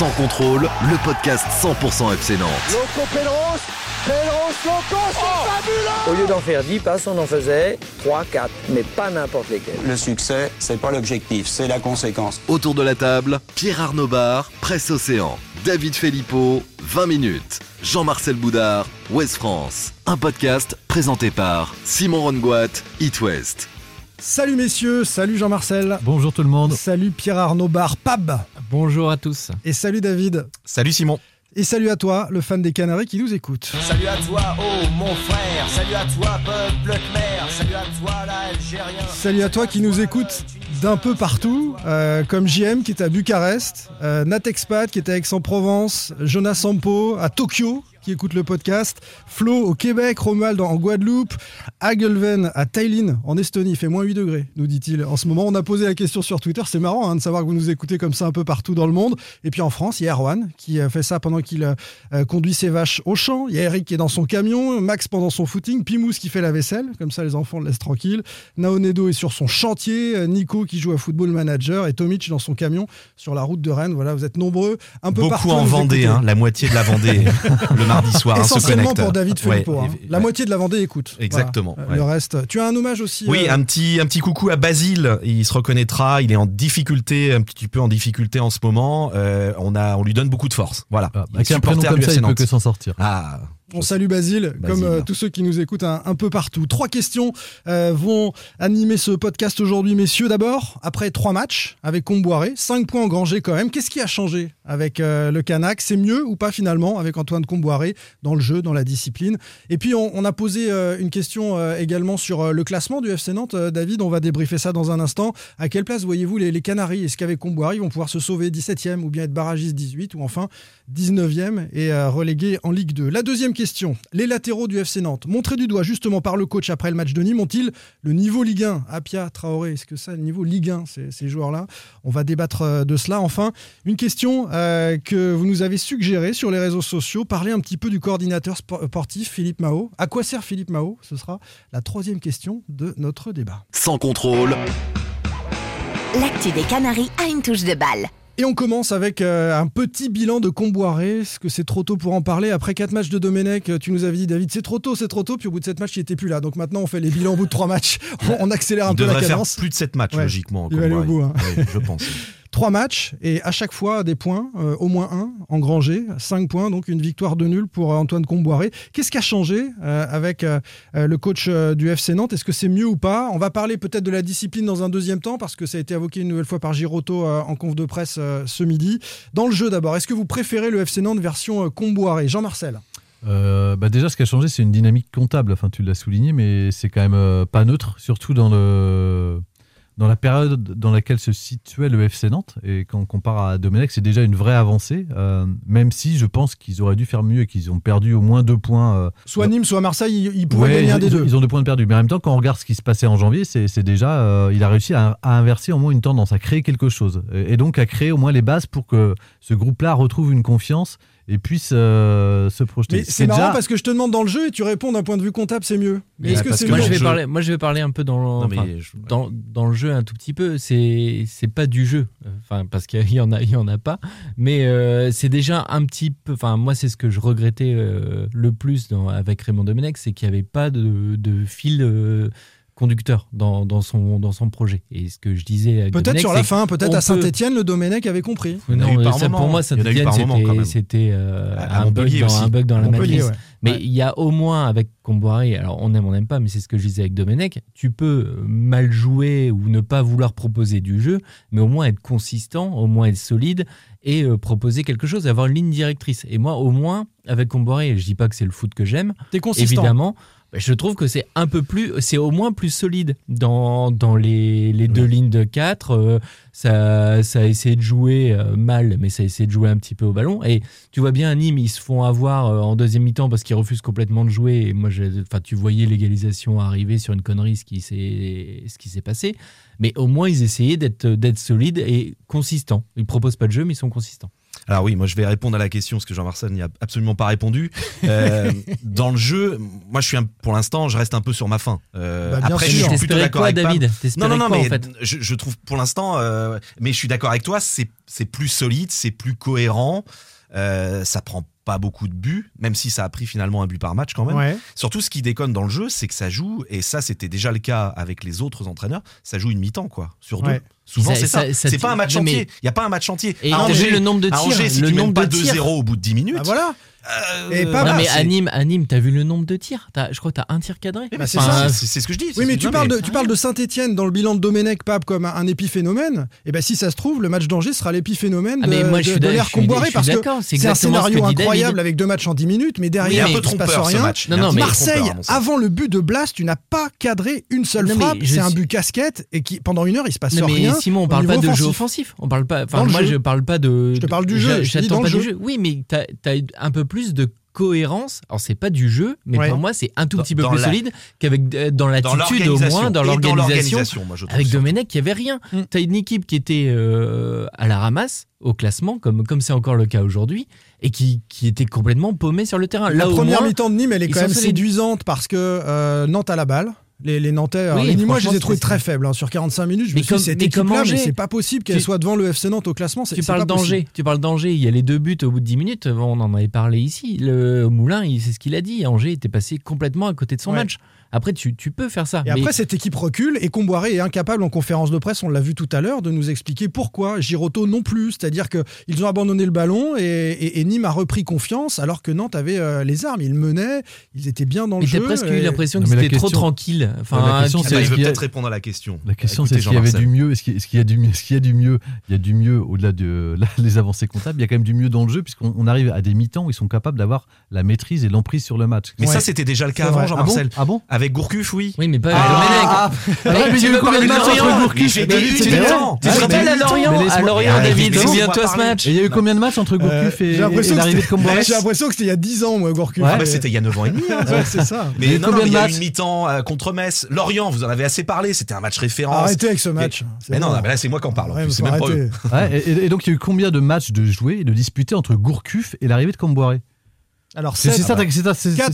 Sans contrôle, le podcast 100% FC Nantes. Loco Pedros, Pedros Loco, c'est fabuleux Au lieu d'en faire 10 passes, on en faisait 3, 4, mais pas n'importe lesquels. Le succès, c'est pas l'objectif, c'est la conséquence. Autour de la table, Pierre Arnaud Bar, Presse Océan, David Filippo, 20 minutes. Jean-Marcel Boudard, Ouest France. Un podcast présenté par Simon Rongoat, It West. Salut messieurs, salut Jean-Marcel. Bonjour tout le monde. Salut Pierre Arnaud Bar, Pab. Bonjour à tous. Et salut David. Salut Simon. Et salut à toi, le fan des Canaries qui nous écoute. Salut à toi, oh mon frère, salut à toi, peuple Khmer, salut à toi, l'Algérien. Salut à toi qui nous écoute d'un peu partout, euh, comme JM qui est à Bucarest, euh, Nat Expat qui est à Aix-en-Provence, Jonas Sampo à Tokyo qui écoute le podcast, Flo au Québec, Romuald en Guadeloupe, Hagelven à Tallinn en Estonie, il fait moins 8 degrés, nous dit-il. En ce moment, on a posé la question sur Twitter, c'est marrant hein, de savoir que vous nous écoutez comme ça un peu partout dans le monde. Et puis en France, il y a Erwan qui euh, fait ça pendant qu'il euh, conduit ses vaches au champ, il y a Eric qui est dans son camion, Max pendant son footing, Pimous qui fait la vaisselle, comme ça les enfants le laissent tranquille, Naonedo est sur son chantier, euh, Nico qui joue à Football Manager et Tomic dans son camion sur la route de Rennes. Voilà, vous êtes nombreux, un peu Beaucoup partout. en Vendée, hein, la moitié de la Vendée le mardi soir. hein, se Essentiellement pour David Filippo. Ouais, hein. La ouais. moitié de la Vendée écoute. Exactement, Voilà. ouais. Le reste. Tu as un hommage aussi. Oui, euh, un petit, un petit coucou à Basile. Il se reconnaîtra. Il est en difficulté, un petit peu en difficulté en ce moment. Euh, on a, on lui donne beaucoup de force. Voilà. Ah, Il est avec un prénom comme ça, il peut que s'en sortir. Ah. On salue Basile, Basile. comme euh, tous ceux qui nous écoutent un, un peu partout. Trois questions euh, vont animer ce podcast aujourd'hui, messieurs. D'abord, après trois matchs avec Comboiré, cinq points engrangés quand même. Qu'est-ce qui a changé avec euh, le Canac C'est mieux ou pas finalement avec Antoine Comboiré dans le jeu, dans la discipline? Et puis on, on a posé une question également sur le classement du FC Nantes. David, on va débriefer ça dans un instant. À quelle place voyez-vous les, les Canaries? Est-ce qu'avec Comboiré, ils vont pouvoir se sauver 17e ou bien être barragistes 18 ou enfin 19e et relégués en Ligue 2 La deuxième question, les latéraux du FC Nantes, montrés du doigt justement par le coach après le match de Nîmes, ont-ils le niveau Ligue 1 Apia, Traoré, est-ce que ça, le niveau Ligue 1, ces, ces joueurs-là? On va débattre euh, de cela. Enfin, une question euh, que vous nous avez suggérée sur les réseaux sociaux, parler un petit peu du coordinateur spo- sportif Philippe Mao. À quoi sert Philippe Mao? Ce sera la troisième question de notre débat. Sans contrôle, L'actu des Canaries a une touche de balle. Et on commence avec euh, un petit bilan de Comboiré. Est-ce que c'est trop tôt pour en parler? Après quatre matchs de Domenech, euh, tu nous avais dit, David, c'est trop tôt, c'est trop tôt. Puis au bout de sept matchs, il était plus là. Donc maintenant, on fait les bilans au bout de trois matchs. On, on accélère un Il peu la faire cadence. plus de 7 matchs, Ouais. logiquement. Il va aller au bout, hein. Ouais, je pense. Trois matchs et à chaque fois des points, euh, au moins un, engrangé. Cinq points, donc une victoire de nul pour euh, Antoine Comboiré. Qu'est-ce qui a changé euh, avec le coach du FC Nantes? Est-ce que c'est mieux ou pas? On va parler peut-être de la discipline dans un deuxième temps parce que ça a été évoqué une nouvelle fois par Giroto euh, en conf de presse ce midi. Dans le jeu d'abord, est-ce que vous préférez le FC Nantes version Comboiré? Jean-Marcel bah déjà, ce qui a changé, c'est une dynamique comptable. Enfin, tu l'as souligné, mais c'est quand même pas neutre, surtout dans le dans la période dans laquelle se situait le FC Nantes. Et quand on compare à Domenech, c'est déjà une vraie avancée. euh, même si je pense qu'ils auraient dû faire mieux et qu'ils ont perdu au moins deux points. euh, Soit Nîmes, soit Marseille, ils, ils pourraient Ouais, gagner ils, un des ils- deux. ils ont deux points de perdu. Mais en même temps, quand on regarde ce qui se passait en janvier, c'est déjà, euh, il a réussi à, à inverser au moins une tendance, à créer quelque chose. Et, et donc à créer au moins les bases pour que ce groupe-là retrouve une confiance et puisse euh, se projeter. C'est est marrant déjà- parce que je te demande dans le jeu et tu réponds d'un point de vue comptable, c'est mieux. Mais est-ce que parce c'est Moi je, vais parler, moi, je vais parler un peu dans, Non, mais enfin, je- dans, dans le jeu un tout petit peu. C'est c'est pas du jeu, enfin parce qu'il y en a, il y en a pas. Mais euh, c'est déjà un petit peu. Enfin moi c'est ce que je regrettais euh, le plus dans- avec Raymond Domenech, c'est qu'il n'y avait pas de, de fil euh, conducteur dans, dans son dans son projet. Et ce que je disais avec Peut-être Domenech, sur la fin, peut-être à peut- Saint-Etienne, le Domenech avait compris. Il y en a non, eu par ça, pour moi, Saint-Etienne, c'était- euh, un, bug dans, aussi. un bug dans la matrice. ouais. Mais Ouais. il y a au moins avec Comboiré, alors on aime, on n'aime pas, mais c'est ce que je disais avec Domenech, tu peux mal jouer ou ne pas vouloir proposer du jeu, mais au moins être consistant, au moins être solide et euh, proposer quelque chose, avoir une ligne directrice. Et moi, au moins, avec Comboiré, je dis pas que c'est le foot que j'aime, T'es consistant. évidemment, je trouve que c'est un peu plus, c'est au moins plus solide dans, dans les, les deux lignes de 4. ça, ça a essayé de jouer euh, mal, mais ça a essayé de jouer un petit peu au ballon. Et tu vois bien, Nîmes, ils se font avoir euh, en deuxième mi-temps parce qu'ils refusent complètement de jouer. Et moi, enfin, tu voyais l'égalisation arriver sur une connerie, ce qui s'est ce qui s'est passé. Mais au moins, ils essayaient d'être d'être solides et consistants. Ils proposent pas de jeu, mais ils sont consistants. Alors oui, moi je vais répondre à la question parce que Jean-Marcel n'y a absolument pas répondu. Euh, dans le jeu, moi je suis pour l'instant, je reste un peu sur ma fin. Euh, après, je suis plutôt d'accord avec David. Non, non, non, mais en fait je, trouve pour l'instant, euh, mais je suis d'accord avec toi, c'est plus solide, c'est plus cohérent. Euh, ça prend pas beaucoup de buts, même si ça a pris finalement un but par match quand même. Surtout, ce qui déconne dans le jeu, c'est que ça joue, et ça c'était déjà le cas avec les autres entraîneurs, ça joue une mi-temps quoi, sur deux. Souvent c'est ça. c'est pas un match entier. Il y a pas un match entier. Et à Angers, le nombre de tirs, si le tu nombre de pas 2-0 au bout de 10 minutes. Bah, voilà. Euh, non, mais anime, anime, t'as vu le nombre de tirs as, Je crois que t'as un tir cadré. Eh ben, c'est ce que je dis. Oui, mais ah tu, parles. De, Saint-Etienne dans le bilan de Domenech Pape comme un, épiphénomène. Et bien, si ça se trouve, le match d'Angers sera l'épiphénomène ah, de, de, de l'air qu'on boirait parce que c'est un scénario incroyable avec deux matchs en 10 minutes, mais derrière, oui, il ne se passe rien. Marseille, avant le but de Blast, tu n'as pas cadré une seule frappe. C'est un but casquette et qui pendant une heure, il se passe rien. Mais Simon, on ne parle pas de jeu offensif. On. Moi, je ne parle pas de. Je te parle du jeu. J'attends pas du jeu. Oui, mais t'as un peu plus de cohérence. Alors c'est pas du jeu, mais pour moi c'est un tout petit peu plus solide qu'avec euh, dans l'attitude au moins dans l'organisation. Avec. Domenech, il y avait rien. Mm. T'as une équipe qui était euh, à la ramasse au classement, comme comme c'est encore le cas aujourd'hui, et qui, qui, était complètement paumée sur le terrain. La première mi-temps de Nîmes, elle est quand même séduisante parce que euh, Nantes a la balle. Les, Nantais, alors, oui, je les ai trouvés très faibles. Hein, sur 45 minutes, je mais me suis dit, cette équipe-là, c'est pas possible qu'elle soit devant le FC Nantes au classement. Tu parles d'Angers, tu parles d'Angers. Il y a les deux buts au bout de 10 minutes. On en avait parlé ici. Le Moulin, c'est ce qu'il a dit. Angers était passé complètement à côté de son match. Après, tu, peux faire ça. Et après, cette équipe recule et Comboiré est incapable en conférence de presse, on l'a vu tout à l'heure, de nous expliquer pourquoi. Giroto non plus. C'est-à-dire qu'ils ont abandonné le ballon et, Nîmes a repris confiance alors que Nantes avait euh, les armes. Ils menaient, ils étaient bien dans mais le jeu. Presque et... eu l'impression qu'ils étaient trop tranquilles. Enfin, la question, c'est. Je vais peut-être répondre à la question. La question, c'est est-ce qu'il y avait du mieux Est-ce qu'il y a du mieux Est-ce qu'il y a du mieux Il y a du mieux au-delà de les avancées comptables. Il y a quand même du mieux dans le jeu, puisqu'on arrive à des mi-temps où ils sont capables d'avoir la maîtrise et l'emprise sur le match. Mais ça, c'était déjà le cas avant, ah Jean-Marcel. Ah bon Avec Gourcuff, oui. Oui, mais pas ah, avec Domenech. Mais ah, il y a eu combien de matchs entre euh, Gourcuff et David Tu te rappelles à Lorient À Lorient, David, ce match. Il y a eu combien de matchs entre Gourcuff et l'arrivée de Comboiré J'ai l'impression que c'était il y a 10 ans, moi, Gourcuff. Bah, c'était il y a 9 ans et demi. Hein. C'est ça. Mais combien de matchs mi-temps contre Lorient, vous en avez assez parlé, c'était un match référence. Arrêtez avec ce match. Mais, non, mais là c'est moi qui en parle. Et, donc il y a eu combien de matchs de jouer et de disputés entre Gourcuff et l'arrivée de Camboiré alors c'est ça, c'est ça,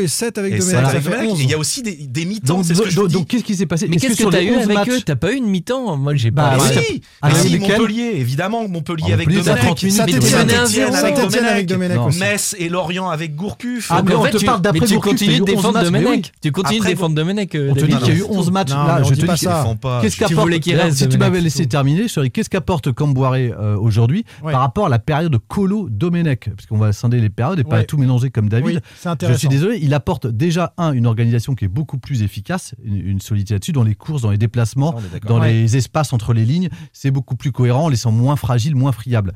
et 7 avec Domenech. Il y a aussi des, des mi-temps. Donc qu'est-ce qui s'est passé Mais qu'est-ce que t'as eu avec eux? T'as pas eu une mi-temps? Moi j'ai pas. Bah, ah, ah, si, si Montpellier, évidemment Montpellier ah, avec Domenech. Saint-Étienne avec Domenech. Metz et Lorient avec Gourcuff. Ah mais on te parle d'après Tu continues de défendre Domenech. Tu continues de défendre Domenech. On te dit qu'il y a eu 11 matchs. Là, je te dis ça. Qu'est-ce qu'apporte Si tu m'avais laissé terminer, je qu'est-ce qu'apporte Camboiré euh, aujourd'hui par rapport à la période colo Domenech, parce qu'on va scinder les périodes pas tout mélanger comme David. Je suis désolé, il apporte déjà, un, une organisation qui est beaucoup plus efficace, une, une solidité là-dessus, dans les courses, dans les déplacements, dans les espaces entre les lignes. C'est beaucoup plus cohérent, en laissant moins fragile, moins friable.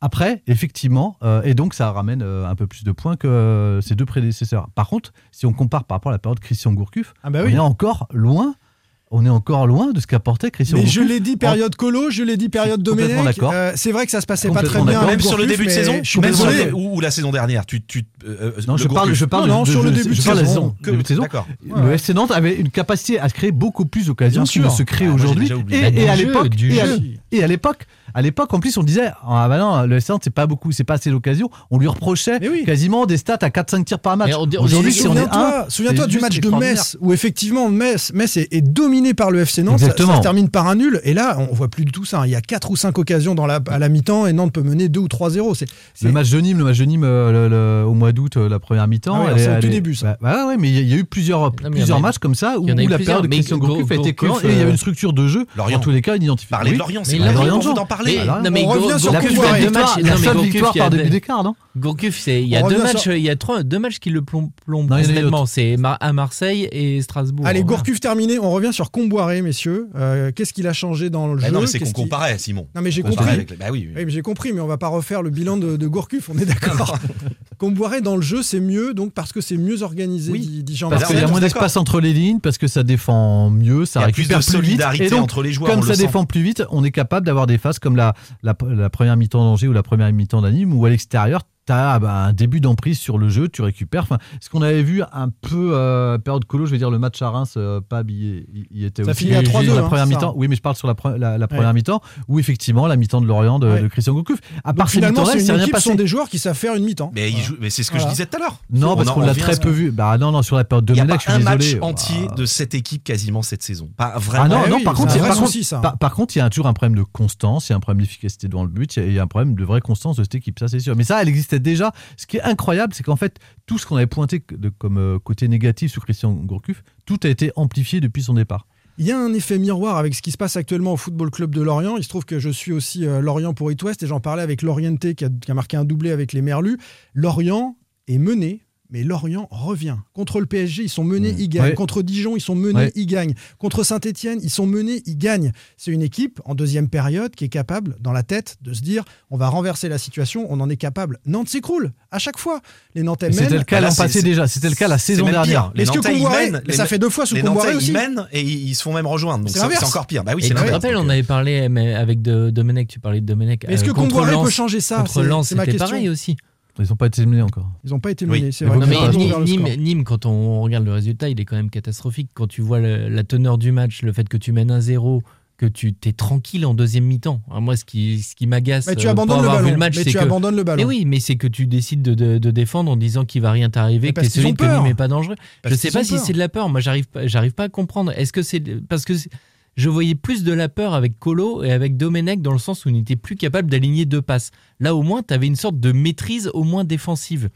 Après, effectivement, euh, et donc ça ramène euh, un peu plus de points que euh, ses deux prédécesseurs. Par contre, si on compare par rapport à la période Christian Gourcuff, ah bah est encore loin on est encore loin de ce qu'apportait Christian. Mais je l'ai dit période colo, je l'ai dit période Domenech. C'est vrai que ça se passait pas très bien. Même sur le début de saison, ou, la saison dernière. Euh, non, je parle, de, sur le début de, saison. Saison. Le FC avait une capacité à créer beaucoup plus d'occasions qu'il ne se crée ah, aujourd'hui. Bah, et, à l'époque, du. Et à l'époque, à l'époque, en plus, on disait Ah non, le S30, c'est pas beaucoup, c'est pas assez l'occasion. On lui reprochait quasiment des stats à 4-5 tirs par match. Aujourd'hui, on est. Souviens-toi du match de Metz, où effectivement, Metz, Metz est, dominé par le FC Nantes. Ça, se termine par un nul. Et là, on voit plus du tout ça. Hein. Il y a 4 ou 5 occasions dans la, à la mi-temps et Nantes peut mener 2 ou 3-0. C'est, Le match de Nîmes, le match de Nîmes euh, au mois d'août, euh, la première mi-temps. Ah c'est au tout début, bah, mais il y, a eu plusieurs, plusieurs matchs comme ça où, la période de Christian Gourcuff a été cohérente et il y avait une structure de jeu. En tous les cas, une identification. Parler de Lorient, Là, on veut d'en parler. non, on revient sur la deux matchs. La seule par début d'écart, non? Gourcuff, il y a deux matchs, il y a trois, deux matchs qui le plombent complètement. C'est à Marseille et Strasbourg. Allez, Gourcuff terminé. On revient sur Comboiré, messieurs. Euh, qu'est-ce qu'il a changé dans le bah jeu Non, c'est qu'on comparait, Simon. Non, mais j'ai compris. Bah j'ai compris, mais on ne va pas refaire le bilan de Gourcuff. On est d'accord. qu'on boirait dans le jeu, c'est mieux, donc parce que c'est mieux organisé, oui. dit, Jean Parce bah, qu'il y a moins d'espace entre les lignes, parce que ça défend mieux, ça récupère plus, de plus vite. Et entre les joueurs, comme ça défend plus vite, on est capable d'avoir des phases comme la, première mi-temps d'Angers ou la première mi-temps d'Anime, où à l'extérieur, tu as un début d'emprise sur le jeu, tu récupères. Enfin, ce qu'on avait vu un peu euh, période colo, je veux dire le match à Reims, euh, Pab y, y était Ça aussi. finit à Sur 3-2, la hein, première ça. mi-temps. Oui, mais je parle sur la, pre- la, la première Ouais. mi-temps, où effectivement la mi-temps de Lorient de, Ouais. de Christian Gourcuff. À Donc part ces finalement, mi-temps-là, c'est rien équipe, ce passé. sont des joueurs qui savent faire une mi-temps. Mais, Voilà. c'est ce que Voilà. je disais tout à l'heure. Non, On parce qu'on l'a très peu vu. Bah non, non, sur la période de Il n'y a Domenech, pas je un suis match désolé. entier Bah, de cette équipe quasiment cette saison. Pas vraiment. Ah non, par contre, il y a- par contre, ça. il y toujours un problème de constance, il y a un problème d'efficacité devant le but, il y a- un problème de vraie constance de cette équipe, ça c'est sûr. Mais ça, elle déjà. Ce qui est incroyable, c'est qu'en fait, tout ce qu'on avait pointé comme euh, côté négatif sur Christian Gourcuff, tout a été amplifié depuis son départ. Il y a un effet miroir avec ce qui se passe actuellement au Football Club de Lorient. Il se trouve que je suis aussi euh, Lorient pour It West et j'en parlais avec Lorienté qui a marqué un doublé avec les Merlus. Lorient est mené. Mais Lorient revient. Contre le PSG, ils sont menés, Mmh. ils gagnent. Ouais. Contre Dijon, ils sont menés, Ouais. ils gagnent. Contre Saint-Etienne, ils sont menés, ils gagnent. C'est une équipe en deuxième période qui est capable, dans la tête, de se dire on va renverser la situation, on en est capable. Nantes s'écroule à chaque fois. Les Nantais Et C'était mènent. le cas Là, l'an c'est- passé déjà, c'était le cas la saison dernière. Les Nantais, ils mènent, les- ça fait deux fois sous Les Comboiré Nantais, aussi. ils mènent et ils ils se font même rejoindre. Donc C'est encore pire. Bah oui, Et c'est tu te l'inverse. rappelles, on avait parlé mais avec de, Domenech, tu parlais de Domenech. Mais Est-ce euh, que Comboiré peut changer ça? Contre C'est Lens, c'était question. pareil aussi. Ils n'ont pas été menés encore. Ils n'ont pas été Oui. menés, c'est vrai. Non, mais Nîmes, quand on regarde le résultat, il est quand même catastrophique. Quand tu vois le- la teneur du match, le fait que tu mènes 1-0, que tu t'es tranquille en deuxième mi-temps. Alors moi, ce qui, ce qui m'agace, tu euh, abandonnes le ballon. match, mais tu que abandonnes le ballon. mais oui, mais c'est que tu décides de, de- de défendre en disant qu'il va rien t'arriver, que t'es solide, que. Nîmes n'est pas dangereux. Parce je sais pas si c'est de la peur. Moi, j'arrive, pas- j'arrive pas à comprendre. Est-ce que c'est parce que je voyais plus de la peur avec Colo et avec Domenech dans le sens où il n'était plus capable d'aligner deux passes. Là, au moins, tu avais une sorte de maîtrise au moins défensive.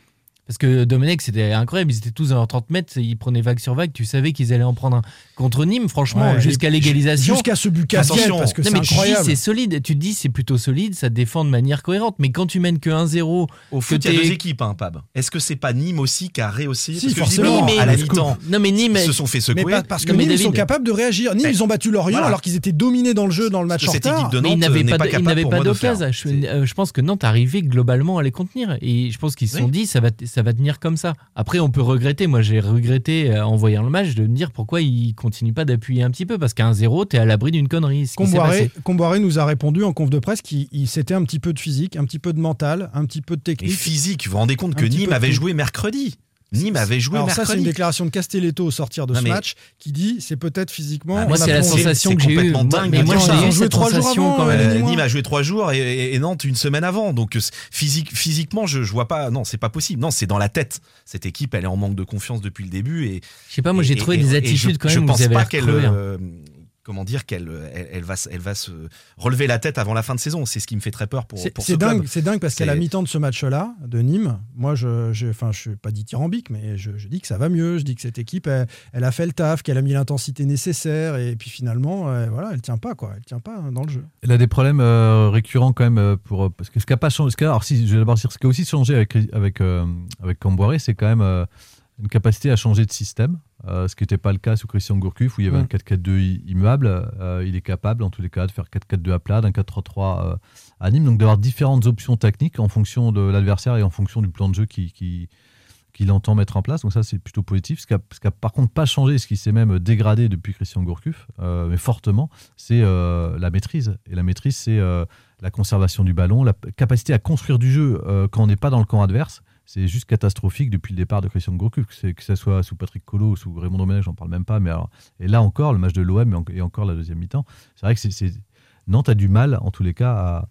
Parce que Domenech, c'était incroyable. Ils étaient tous à leurs 30 mètres, ils prenaient vague sur vague. Tu savais qu'ils allaient en prendre un. Contre Nîmes, franchement, Ouais, jusqu'à l'égalisation. Jusqu'à ce but Attention. parce que Non, c'est mais tu dis incroyable. c'est solide, tu te dis c'est plutôt solide, ça défend de manière cohérente. Mais quand tu mènes que 1-0, Au foot, il y a deux équipes, hein, Pab. Est-ce que c'est pas Nîmes aussi qui a réussi Si, Parce que mais- à la mais- mi-temps, non mais Nîmes, ils se sont fait Mais secouer. pas- parce que Non, mais Nîmes, ils sont capables de réagir. Nîmes, ils ont battu Lorient voilà. alors qu'ils étaient dominés dans le jeu dans le match en retard. équipe de mais ils Nantes n'avaient pas, d'occasion. Je, euh, je pense que Nantes arrivait globalement à les contenir. Et je pense qu'ils se sont dit ça va, ça va tenir comme ça. Après, on peut regretter. Moi, j'ai regretté euh, en voyant le match de me dire pourquoi ils continuent pas d'appuyer un petit peu. Parce qu'à 1-0, t'es à l'abri d'une connerie. Comboiré, nous a répondu en conf de presse qu'il il- c'était un petit peu de physique, un petit peu de mental, un petit peu de Et technique. physique, vous vous rendez compte Un que Nîmes avait joué mercredi. Nîmes avait joué Alors ça, c'est une déclaration de Castelletto au sortir de Non, ce mais- match qui dit c'est peut-être physiquement. Ah, Moi, a c'est la sensation que j'ai eue. dingue Mais moi, j'ai joué cette trois jours sensation avant, quand même. Euh. Nîmes a joué trois jours et, et- et Nantes une semaine avant. Donc euh, physique, physiquement, je, je vois pas. Non, c'est pas possible. Non, c'est dans la tête. Cette équipe, elle est en manque de confiance depuis le début. Et Je sais pas, moi, j'ai trouvé et- des et attitudes je, quand je même où pense vous avez pas qu'elle. hein. euh, comment dire qu'elle elle, elle va, se- elle va se relever la tête avant la fin de saison. C'est ce qui me fait très peur pour, C'est ce dingue, club. c'est dingue parce qu'à la mi-temps de ce match-là, de Nîmes, moi, je, je, enfin, je suis pas dithyrambique, mais je, je dis que ça va mieux. Je dis que cette équipe, elle, elle a fait le taf, qu'elle a mis l'intensité nécessaire, et puis finalement, euh, voilà, elle tient pas, quoi. Elle tient pas dans le jeu. Elle a des problèmes euh, récurrents quand même euh, pour euh, parce que ce qui a pas changé. Ce qui a, alors si je vais d'abord dire ce qui a aussi changé avec avec euh, avec Camboiré, c'est quand même euh, une capacité à changer de système, euh, ce qui n'était pas le cas sous Christian Gourcuff où il y avait Mm. un 4-4-2 i- immuable. Euh, il est capable en tous les cas de faire 4-4-2 à plat, d'un 4-3-3 euh, à Nîmes, donc d'avoir différentes options techniques en fonction de l'adversaire et en fonction du plan de jeu qui, qui qu'il entend mettre en place. Donc ça, c'est plutôt positif. Ce qui a, ce qui a par contre pas changé, ce qui s'est même dégradé depuis Christian Gourcuff, euh, mais fortement, c'est la maîtrise. Et la maîtrise, c'est la conservation du ballon, la capacité à construire du jeu quand on n'est pas dans le camp adverse. C'est juste catastrophique depuis le départ de Christian Gourcuff, que, ce soit sous Patrick Collot ou sous Raymond Domenech, j'en parle même pas. Mais alors, et là encore, le match de l'OM et, en- et encore la deuxième mi-temps, c'est vrai que Nantes a du mal, en tous les cas, à,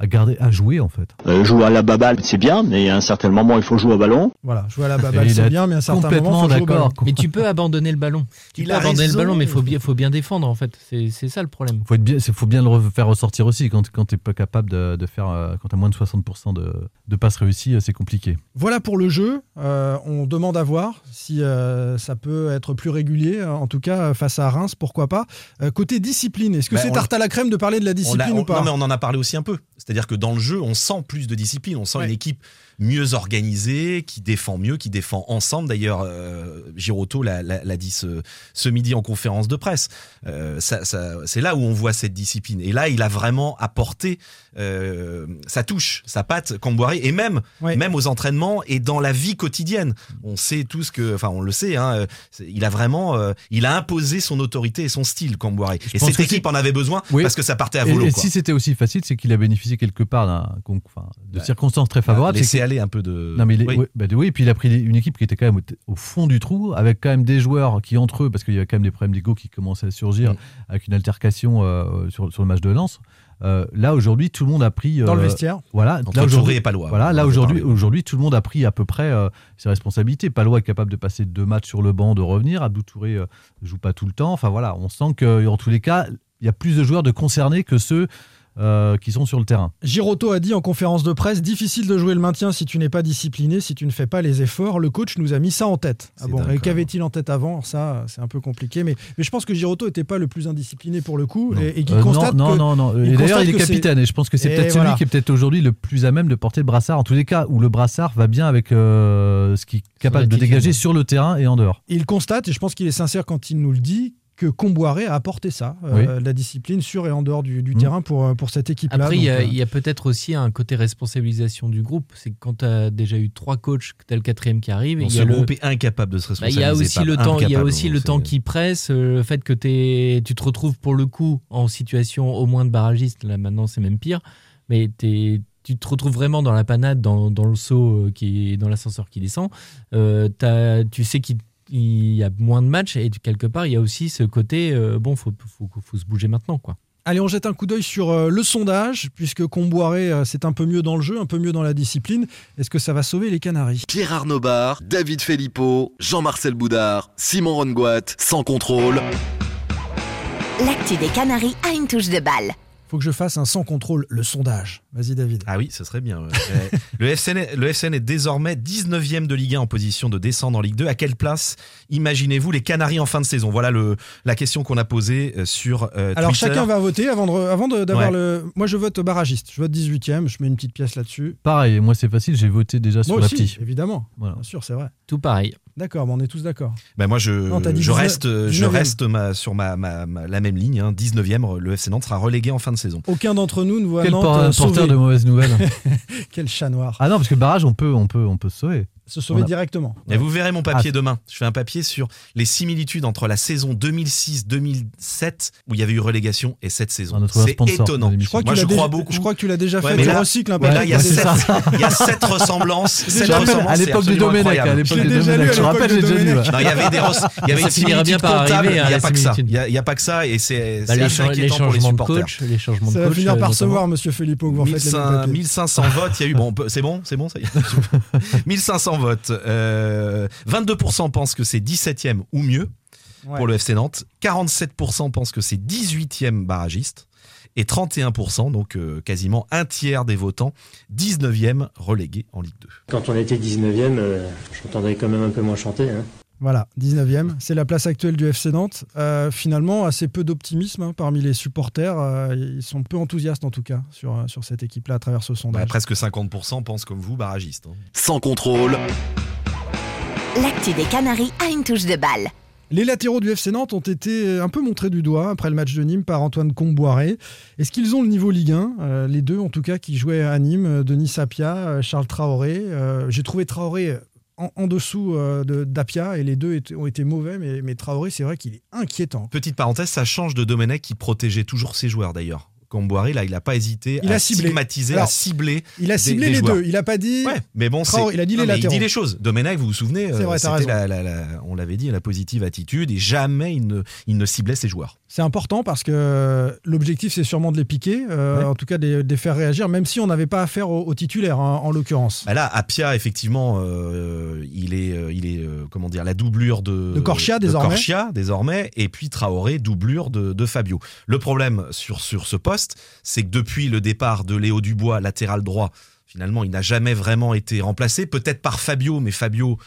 à garder, à jouer en fait. Euh, jouer à la baballe, c'est bien, mais à un certain moment, il faut jouer au ballon. Voilà, jouer à la baballe, il c'est a bien, mais à un certain moment, Complètement faut jouer au ballon. Mais tu peux abandonner le ballon. Tu Il peux abandonner raison. le ballon, mais il faut bien, faut bien défendre en fait. C'est c'est ça le problème. faut être bien, faut bien le re- faire ressortir aussi. Quand, quand tu n'es pas capable de, de faire, euh, quand tu as moins de 60% de, de passes réussies, euh, c'est compliqué. Voilà pour le jeu. Euh, on demande à voir si euh, ça peut être plus régulier. En tout cas, face à Reims, pourquoi pas. Euh, côté discipline, est-ce que Bah, c'est tarte à la crème de parler de la discipline on- ou pas? Non, mais on en a parlé aussi un peu. C'est-à-dire que dans le jeu, on sent plus de discipline. On sent Ouais. une équipe mieux organisée, qui défend mieux, qui défend ensemble. D'ailleurs, euh, Giroto l'a dit ce, ce midi en conférence de presse. Euh, ça- ça- c'est là où on voit cette discipline. Et là, il a vraiment apporté euh, sa touche, sa patte, Camboiré, et même, Ouais. même aux entraînements et dans la vie quotidienne. On sait tous que, enfin, on le sait. Hein, il a vraiment, euh, il a imposé son autorité et son style, Camboiré. Et cette équipe en avait besoin Oui. parce que ça partait à volo. et si c'était aussi facile, c'est qu'il a bénéficié quelque part d'un, de Bah, circonstances très favorables. c'est Un peu de. Non mais Oui. ouais, bah, oui, et puis il a pris une équipe qui était quand même au, au fond du trou, avec quand même des joueurs qui entre eux, parce qu'il y a quand même des problèmes d'ego qui commencent à surgir avec une altercation euh, sur, sur le match de Lens. Euh, là aujourd'hui, tout le monde a pris Dans le euh, vestiaire. Voilà, Entre là aujourd'hui, et Palois. voilà, on là avait aujourd'hui, tout le monde a pris à peu près euh, ses responsabilités. Palois est capable de passer deux matchs sur le banc, de revenir. Abdou Touré euh, joue pas tout le temps. Enfin voilà, on sent que en tous les cas, il y a plus de joueurs de concernés que ceux euh, qui sont sur le terrain. Giroto a dit en conférence de presse difficile de jouer le maintien si tu n'es pas discipliné, si tu ne fais pas les efforts. Le coach nous a mis ça en tête. Ah bon, et qu'avait-il en tête avant? Ça, c'est un peu compliqué. Mais, mais je pense que Giroto n'était pas le plus indiscipliné pour le coup. Non. Et, et qu'il Euh, constate non, que- non, non, non. d'ailleurs, il est capitaine et je pense que c'est peut-être voilà. celui qui est peut-être aujourd'hui le plus à même de porter le brassard. En tous les cas, où le brassard va bien avec euh, ce qu'il est capable de dégager sur le terrain et en dehors. il constate, et je pense qu'il est sincère quand il nous le dit, que Comboiré a apporté ça, euh, la discipline sur et en dehors du, du Mm. terrain pour, euh, pour cette équipe-là. Après, il y a, Donc, euh, il y a peut-être aussi un côté responsabilisation du groupe. C'est que quand tu as déjà eu trois coachs, que tu as le quatrième qui arrive, Bon, il y ce a le, groupe est incapable de se Bah, il responsabiliser. y a aussi pas le temps, il y a aussi le temps qui presse, euh, le fait que t'es- tu te retrouves pour le coup en situation au moins de barragiste. Là maintenant, c'est même pire. Mais t'es- tu te retrouves vraiment dans la panade, dans, dans le saut qui est dans l'ascenseur qui descend. Euh, t'as- tu sais qu'il il y a moins de matchs et quelque part il y a aussi ce côté euh, bon faut, faut, faut se bouger maintenant quoi. Allez, on jette un coup d'œil sur euh, le sondage, puisque Comboiré, euh, c'est un peu mieux dans le jeu, un peu mieux dans la discipline. Est-ce que ça va sauver les Canaries? Pierre Arnaud Bar, David Filippo, Jean-Marcel Boudard, Simon Rongoat, sans contrôle. L'actu des Canaries a une touche de balle. Faut que je fasse un sans contrôle, le sondage. Vas-y, David. Ah oui, ce serait bien. Euh, le, FCN est, le FCN est désormais 19e de Ligue 1 en position de descendre en Ligue 2. À quelle place imaginez-vous les Canaries en fin de saison? Voilà le, la question qu'on a posée euh, sur euh, Alors, Twitter. chacun va voter avant de- avant de- d'avoir Ouais. le. Moi, je vote barragiste. Je vote 18e. Je mets une petite pièce là-dessus. Pareil, moi c'est facile, j'ai voté déjà sur Moi la aussi, petite. évidemment. Voilà. Bien sûr, c'est vrai. Tout pareil. D'accord, bon, on est tous d'accord. Ben moi, je, Non, t'as dit je 19 reste, euh, je 19e. reste ma- sur ma, ma- ma- la même ligne. hein, 19e, le FC Nantes sera relégué en fin de saison. Aucun d'entre nous ne voit Quel Nantes euh, porteur sauver. de mauvaises nouvelles. Quel chat noir. ah non, parce que barrage, on peut, on peut, on peut se sauver. Se sauver a- directement. Et vous verrez mon papier Ah. demain. Je fais un papier sur les similitudes entre la saison 2006-2007 où il y avait eu relégation et cette saison. C'est étonnant. Je crois, que Moi, tu je l'as crois déjà- beaucoup. je crois que tu l'as déjà Ouais, fait. mais Tu là- recycles un Mais peu. là, il y, a Ouais, sept, il y a sept ressemblances. Sept à l'époque du Domenech, à l'époque du Domenech, je rappelle, j'ai déjà lu. Ouais. Il y avait des il y avait Ça une finira bien similitude par comptable. arriver, Il hein, n'y a la pas que ça. Il y a, pas que ça et c'est Bah, assez inquiétant pour les changements de supporters. coach, Ça de va finir par se voir, monsieur Filippo, que vous refaites les mêmes 1500, papiers. 1500 votes, il y a eu. Bon, c'est bon, c'est bon, ça y est. 1500 votes. Euh, 22% pensent que c'est 17e ou mieux Ouais. pour le FC Nantes. 47% pensent que c'est 18e barragiste. Et 31%, donc euh, quasiment un tiers des votants, 19e relégué en Ligue 2. Quand on était 19e, euh, j'entendais quand même un peu moins chanter. hein. Voilà, 19e. C'est la place actuelle du FC Nantes. Euh, finalement, assez peu d'optimisme hein, parmi les supporters. Euh, ils sont peu enthousiastes, en tout cas, sur, euh, sur cette équipe-là à travers ce Bah, sondage. presque 50% pensent comme vous, barragiste. hein. Sans contrôle. L'actu des Canaries a une touche de balle. Les latéraux du FC Nantes ont été un peu montrés du doigt après le match de Nîmes par Antoine Comboiré. Est-ce qu'ils ont le niveau Ligue 1 Euh, Les deux, en tout cas, qui jouaient à Nîmes, Denis Sapia, Charles Traoré. Euh, J'ai trouvé Traoré en, en dessous euh, de d'Apia et les deux ont été mauvais, mais, mais Traoré, c'est vrai qu'il est inquiétant. Petite parenthèse, ça change de Domenech qui protégeait toujours ses joueurs d'ailleurs. Comboiré, là, il n'a pas hésité Il à a ciblé. stigmatiser, Alors, à cibler. Il a ciblé des les joueurs. deux. Il a pas dit. Ouais, mais bon. Traoré, il a dit les Non, mais latéraux. Il dit les choses. Domenech, vous vous souvenez, euh, vrai, la, la- la- on l'avait dit, la positive attitude et jamais il ne, il ne ciblait ses joueurs. C'est important parce que l'objectif, c'est sûrement de les piquer, euh, Ouais. en tout cas de les, de les faire réagir, même si on n'avait pas affaire aux titulaires, hein, en l'occurrence. Bah là, Apia, effectivement, euh, il est, euh, il est euh, comment dire, la doublure de, De Corchia, désormais. Corchia, désormais, et puis Traoré, doublure de, de Fabio. Le problème sur, sur ce poste, c'est que depuis le départ de Léo Dubois, latéral droit, finalement, il n'a jamais vraiment été remplacé. Peut-être par Fabio, mais Fabio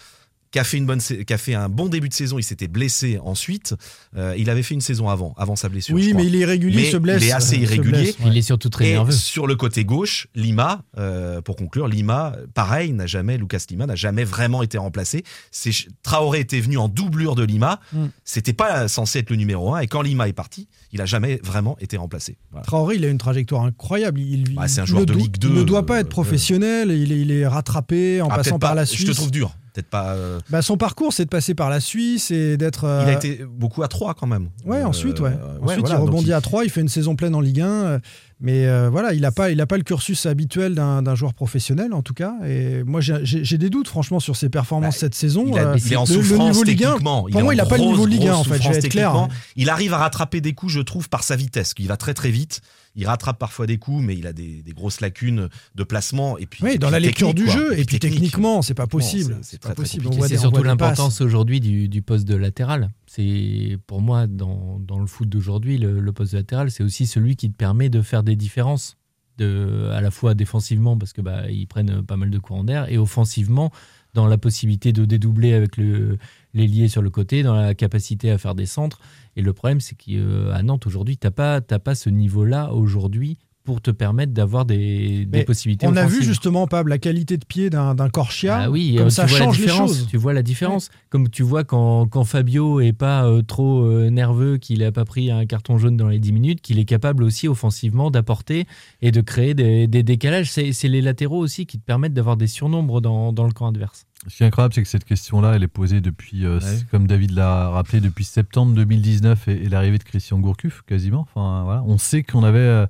qui a fait une bonne sa- qui a fait un bon début de saison il s'était blessé ensuite Euh, il avait fait une saison avant avant sa blessure je oui, crois. mais il est irrégulier, Mais il se blesse. il est assez euh, se irrégulier. blesse, ouais. Il est surtout très et nerveux. sur le côté gauche, Lima, euh, pour conclure, Lima, pareil, n'a jamais, Lucas Lima n'a jamais vraiment été remplacé. C'est Traoré était venu en doublure de Lima. Mm. C'était pas censé être le numéro un. Et quand Lima est parti, il a jamais vraiment été remplacé. Voilà. Traoré, il a une trajectoire incroyable. Il, Bah, c'est un joueur de Ligue Il ne 2, doit pas être professionnel. Il, est, il est rattrapé en Ah, passant par pas- la Je Suisse. te trouve dur. Peut-être pas. euh, Bah, son parcours, c'est de passer par la Suisse et d'être. euh, Il a été beaucoup à 3 quand même. Ouais, Euh, ensuite, ouais. ouais, Ensuite, voilà, il rebondit il- à 3, il fait une saison pleine en Ligue 1. Mais euh, voilà, il n'a pas, il a pas le cursus habituel d'un joueur professionnel, en tout cas. Et moi, j'ai- des doutes, franchement, sur ses performances cette saison. Bah, Il, a- Euh, il est en le- le souffrance 1, techniquement. Pour moi, il n'a pas le niveau Ligue 1, en fait. Je vais être clair. hein. Il arrive à rattraper des coups, je trouve, par sa vitesse. Il va très très vite. Il rattrape parfois des coups, mais il a des, des grosses lacunes de placement. Et puis, Oui, et dans puis la lecture du quoi. jeu, et puis technique. techniquement, c'est pas possible. c'est- pas très, possible. compliqué. On voit C'est surtout l'importance aujourd'hui du, du poste de latéral. C'est pour moi dans, dans le foot d'aujourd'hui, le, poste latéral, c'est aussi celui qui te permet de faire des différences, de, à la fois défensivement parce que bah, ils prennent pas mal de courants d'air et offensivement dans la possibilité de dédoubler avec le l'ailier sur le côté, dans la capacité à faire des centres. Et le problème, c'est qu'à Nantes aujourd'hui, t'as pas t'as pas ce niveau-là aujourd'hui pour te permettre d'avoir des, possibilités. On a vu justement, Pab, la qualité de pied d'un d'un Corchia. Ah oui, comme euh, ça change les choses. Tu vois la différence. Comme tu vois quand, quand Fabio est pas euh, trop euh, nerveux, qu'il n'a pas pris un carton jaune dans les 10 minutes, qu'il est capable aussi offensivement d'apporter et de créer des, des décalages. C'est c'est les latéraux aussi qui te permettent d'avoir des surnombres dans, dans le camp adverse. Ce qui est incroyable, c'est que cette question-là, elle est posée depuis, euh, Ouais. comme David l'a rappelé, depuis septembre 2019 et, et l'arrivée de Christian Gourcuff, quasiment. Enfin, voilà. On sait qu'on avait.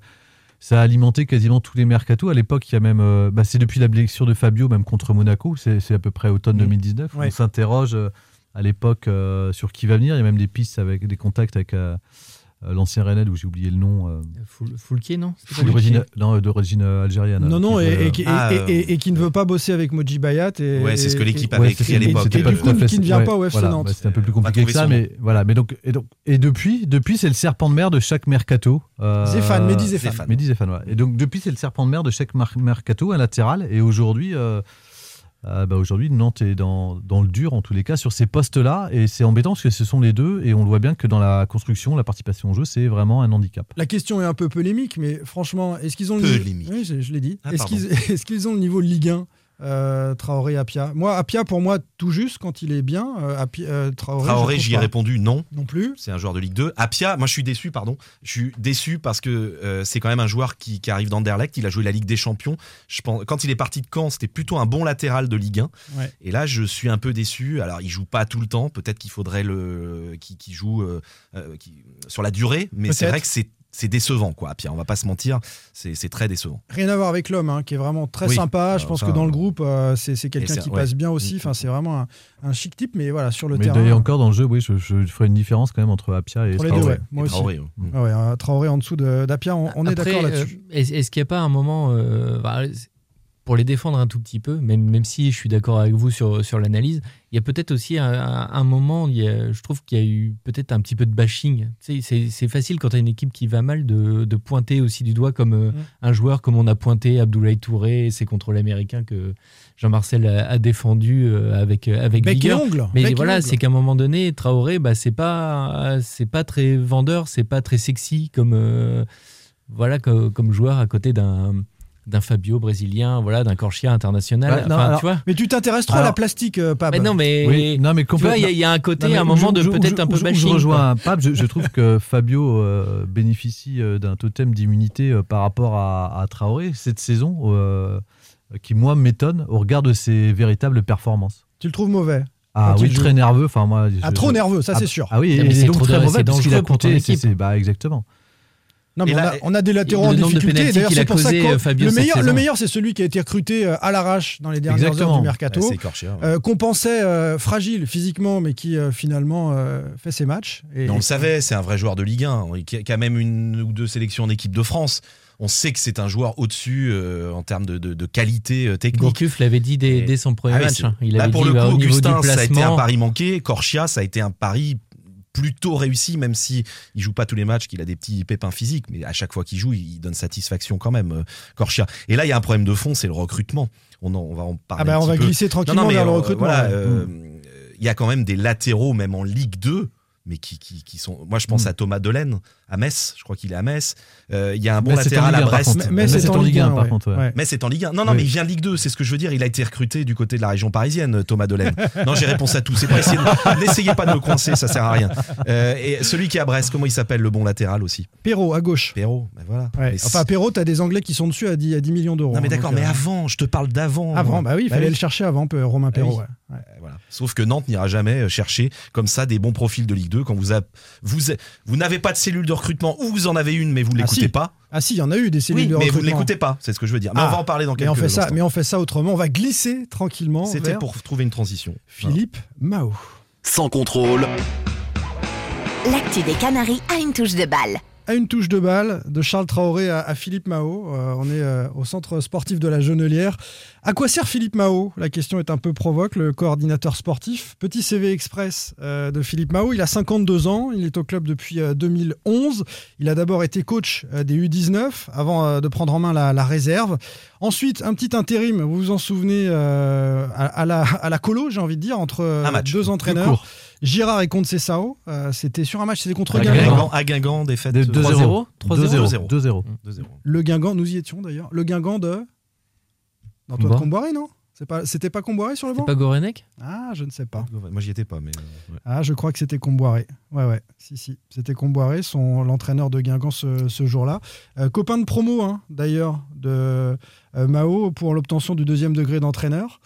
Ça a alimenté quasiment tous les mercatos. À l'époque, il y a même. euh, bah, c'est depuis la blessure de Fabio, même contre Monaco. C'est à peu près automne Mhm. 2019. Ouais. On s'interroge euh, à l'époque euh, sur qui va venir. Il y a même des pistes avec des contacts avec l'ancien Rennais, où j'ai oublié le nom. euh, Foul- Foulquier, non Foulquier non, d'origine euh, algériane. Non, non, et, qui- et- euh, et- et qui ne veut pas bosser avec Moji Bayat. Et, Ouais, c'est ce que l'équipe avait Ouais, écrit c'était- à l'époque. qui ne vient pas au FC voilà, Nantes. bah, C'était un peu plus compliqué que ça, mais voilà. Mais donc, et, donc, et depuis, depuis c'est le serpent de mer de chaque mercato. euh, Zéphane, Mehdi Zéphane. Mehdi Zéphane, ouais. Et donc, depuis, c'est le serpent de mer de chaque mercato, un latéral. Et aujourd'hui, euh, bah, aujourd'hui Nantes est dans, dans le dur, en tous les cas, sur ces postes-là. Et c'est embêtant parce que ce sont les deux. Et on le voit bien que dans la construction, la participation au jeu, c'est vraiment un handicap. La question est un peu polémique, mais franchement, est-ce qu'ils ont le Polémique. Oui, je, je l'ai dit. Ah, est-ce pardon. qu'ils est-ce qu'ils ont le niveau de Ligue 1 euh, Traoré, Apia. Moi, Apia, pour moi, tout juste quand il est bien. euh, Apia- euh, Traoré, Traoré, j'y ai répondu non. Non plus. C'est un joueur de Ligue 2. Apia, moi je suis déçu, pardon. Je suis déçu parce que euh, c'est quand même un joueur qui, qui arrive d'Anderlecht. Il a joué la Ligue des Champions. Je pense, quand il est parti de Caen, c'était plutôt un bon latéral de Ligue 1. Ouais. Et là, je suis un peu déçu. Alors, il joue pas tout le temps. Peut-être qu'il faudrait le, qu'il qu'il joue sur la durée. Mais c'est vrai que c'est c'est décevant, quoi. Apia, on va pas se mentir. C'est très décevant. Rien à voir avec l'homme, hein, qui est vraiment très Oui. sympa. Je Euh, pense ça, que dans le euh, groupe, euh, c'est quelqu'un qui passe bien aussi. Mm, Enfin, mm, c'est vraiment un, un chic type, mais voilà, sur le Mais terrain. d'ailleurs, encore dans le jeu, oui, je, je ferai une différence quand même entre Apia et deux, Traoré. ouais. Moi Et aussi. Traoré, ouais. Mm. Ah ouais, Traoré en dessous de- d'Apia, on, on est d'accord là-dessus. est- Est-ce qu'il n'y a pas un moment, euh, bah, pour les défendre un tout petit peu, même, même si je suis d'accord avec vous sur, sur l'analyse, il y a peut-être aussi un, moment, il y a- je trouve qu'il y a eu peut-être un petit peu de bashing. Tu sais, c'est- c'est facile quand tu as une équipe qui va mal de, de pointer aussi du doigt comme euh, Mm. un joueur comme on a pointé Abdoulaye Touré et ses contrôles américains que Jean-Marcel a, a défendu euh, avec, avec Bec et vigueur. ongle. Mais bec voilà, c'est qu'à un moment donné, Traoré, bah, c'est pas, c'est pas très vendeur, c'est pas très sexy comme, euh, voilà, co- comme, joueur à côté d'un d'un Fabio brésilien, voilà, d'un Corchia international. Bah, non, Enfin, alors- tu vois. Mais tu t'intéresses trop à la plastique, euh, Pab. Mais non, mais, Oui, non, mais tu vois, il y a- il y, a un côté, un moment je- de peut-être un peu je- bashing. Je rejoins Pape. Je, je trouve que Fabio euh, bénéficie euh, d'un totem d'immunité euh, par rapport à, à Traoré cette saison, euh, qui moi m'étonne au regard de ses véritables performances. Tu le trouves mauvais? Ah oui, très nerveux. Enfin moi. Ah, trop je- nerveux, ça Ah, c'est sûr. Ah oui, et c'est donc très mauvais c'est parce qu'il a c'est- Bah exactement. Non, mais Et on, là- a, on a des latéraux en difficulté. D'ailleurs, c'est a pour ça que euh, Fabio, le meilleur, le meilleur, c'est celui qui a été recruté euh, à l'arrache dans les dernières heures du mercato. Ouais, ouais. euh, qu'on pensait euh, fragile physiquement, mais qui euh, finalement euh, fait ses matchs. Et, on le savait, c'est un vrai joueur de Ligue 1, qui a, qui a même une ou deux sélections en équipe de France. On sait que c'est un joueur au-dessus euh, en termes de, de- de qualité euh, technique. Gourcuff l'avait dit dès, son premier Ah match. hein. Il Là, avait pour dit le bah, coup, niveau Augustin, ça a été un pari manqué. Corchia, ça a été un pari plutôt réussi, même si il joue pas tous les matchs, qu'il a des petits pépins physiques, mais à chaque fois qu'il joue, il donne satisfaction quand même, euh, Corchia. Et là, il y a un problème de fond, c'est le recrutement. On, en- on va en parler. Ah bah, un on petit va peu. glisser tranquillement mais, vers le euh, recrutement. voilà, euh, il y a quand même des latéraux, même en Ligue 2, mais qui, qui, qui sont. Moi, je pense Mm. à Thomas Delaine, à Metz. Je crois qu'il est à Metz. Euh, il y a un bon latéral Ligue à 1, par Brest. Mais c'est en Ligue Ligue 1 1, par contre. ouais. Ouais. Mais c'est en Ligue 1. Non, non, Oui. mais il vient de Ligue 2, c'est ce que je veux dire. Il a été recruté du côté de la région parisienne, Thomas Delaine. non, j'ai réponse à tout. C'est N'essayez pas de me coincer, ça sert à rien. Euh, et celui qui est à Brest, comment il s'appelle, le bon latéral aussi? Perrault à gauche. Perrault, ben voilà. Ouais. Enfin, Perrault, t'as des Anglais qui sont dessus à 10, à 10 millions d'euros. non, mais hein, d'accord, mais euh, avant, je te parle d'avant. Avant, bah oui, il fallait oui. le chercher avant, Romain Ah oui. Euh, voilà. Sauf que Nantes n'ira jamais chercher comme ça des bons profils de Ligue 2 quand vous a- vous, a- vous n'avez pas de cellule de recrutement ou vous en avez une mais vous ne Ah, l'écoutez si. pas. Ah si, il y en a eu des cellules Oui, de mais vous ne recrutement. l'écoutez pas, c'est ce que je veux dire. Mais Ah, on va en parler dans mais quelques on fait ça, instants. mais on fait ça autrement. On va glisser tranquillement. C'était vers pour trouver une transition. Philippe Mao. Sans contrôle, L'actu des Canaries a une touche de balle. À une touche de balle de Charles Traoré à, à Philippe Mao. Euh, on est euh, au centre sportif de la Genelière. À quoi sert Philippe Mao? La question est un peu provoque, le coordinateur sportif. Petit CV express euh, de Philippe Mao. Il a 52 ans, il est au club depuis euh, 2011. Il a d'abord été coach euh, des U19 avant euh, de prendre en main la, la réserve. Ensuite, un petit intérim, vous vous en souvenez, euh, à, à la, à la colo, j'ai envie de dire, entre euh, Un match. deux entraîneurs. Gérard et Conceição. Euh, c'était sur un match, c'était contre À Guingamp. Guingamp, à Guingamp, défaite De- 2-0. 2-0. 2-0. 2-0. Le Guingamp, nous y étions d'ailleurs. Le Guingamp de. D'Antoine Comboiré. Comboiré, non C'est pas, C'était pas Comboiré sur le banc Pas Gorenek Ah, je ne sais pas. Moi, j'y étais pas, mais. euh, ouais. Ah, je crois que c'était Comboiré. Ouais, ouais. Si, si. C'était Comboiré, son, l'entraîneur de Guingamp ce, ce jour-là. Euh, copain de promo, hein, d'ailleurs, de euh, Mao pour l'obtention du deuxième degré d'entraîneur.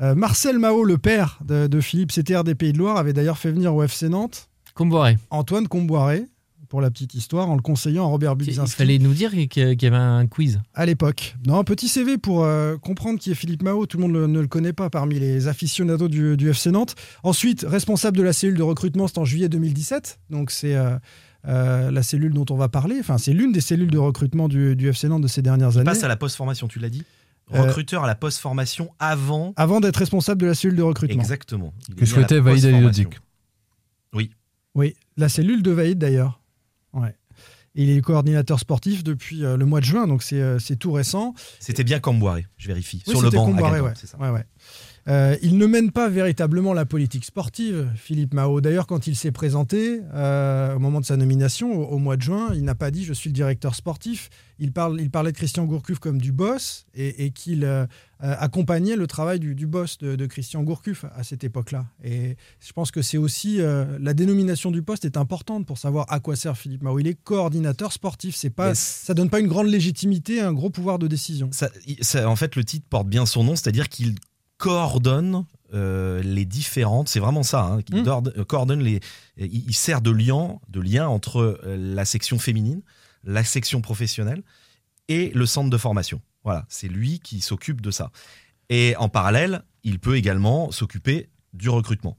Euh, Marcel Mao, le père de, de Philippe CTR des Pays de Loire, avait d'ailleurs fait venir au FC Nantes Comboiré. Antoine Comboiré, pour la petite histoire, en le conseillant à Robert Il Budzinski. fallait nous dire qu'il y avait un quiz. à l'époque. Non, un petit CV pour euh, comprendre qui est Philippe Mao. Tout le monde le- ne le connaît pas parmi les aficionados du, du FC Nantes. Ensuite, responsable de la cellule de recrutement, c'est en juillet 2017. Donc, c'est euh, euh, la cellule dont on va parler. Enfin, c'est l'une des cellules de recrutement du, du FC Nantes de ces dernières Il années. passe à la post-formation, tu l'as dit Euh, Recruteur à la post-formation avant. Avant d'être responsable de la cellule de recrutement. Exactement. Il Que souhaitait Vaïd. Oui. Oui, la cellule de Vaïd d'ailleurs. Ouais. Et il est coordinateur sportif depuis euh, le mois de juin, donc c'est euh, tout récent. C'était bien Camboiré, je vérifie. Oui, Sur le banc. à ouais. ça. Ouais. Euh, il ne mène pas véritablement la politique sportive, Philippe Mao. D'ailleurs, quand il s'est présenté euh, au moment de sa nomination, au, au mois de juin, il n'a pas dit je suis le directeur sportif. Il, parle, il parlait de Christian Gourcuff comme du boss et, et qu'il euh, accompagnait le travail du, du boss de, de Christian Gourcuff à cette époque-là. Et je pense que c'est aussi la dénomination du poste est importante pour savoir à quoi sert Philippe Mao. Il est coordinateur sportif. C'est pas, ça donne pas une grande légitimité, un gros pouvoir de décision. Ça- en fait, le titre porte bien son nom, c'est-à-dire qu'il coordonne euh, les différentes. C'est vraiment ça. hein, il Mm. dord- euh, coordonne les. Il, il sert de lien, de lien entre euh, la section féminine, la section professionnelle et le centre de formation. Voilà, c'est lui qui s'occupe de ça. Et en parallèle, il peut également s'occuper du recrutement.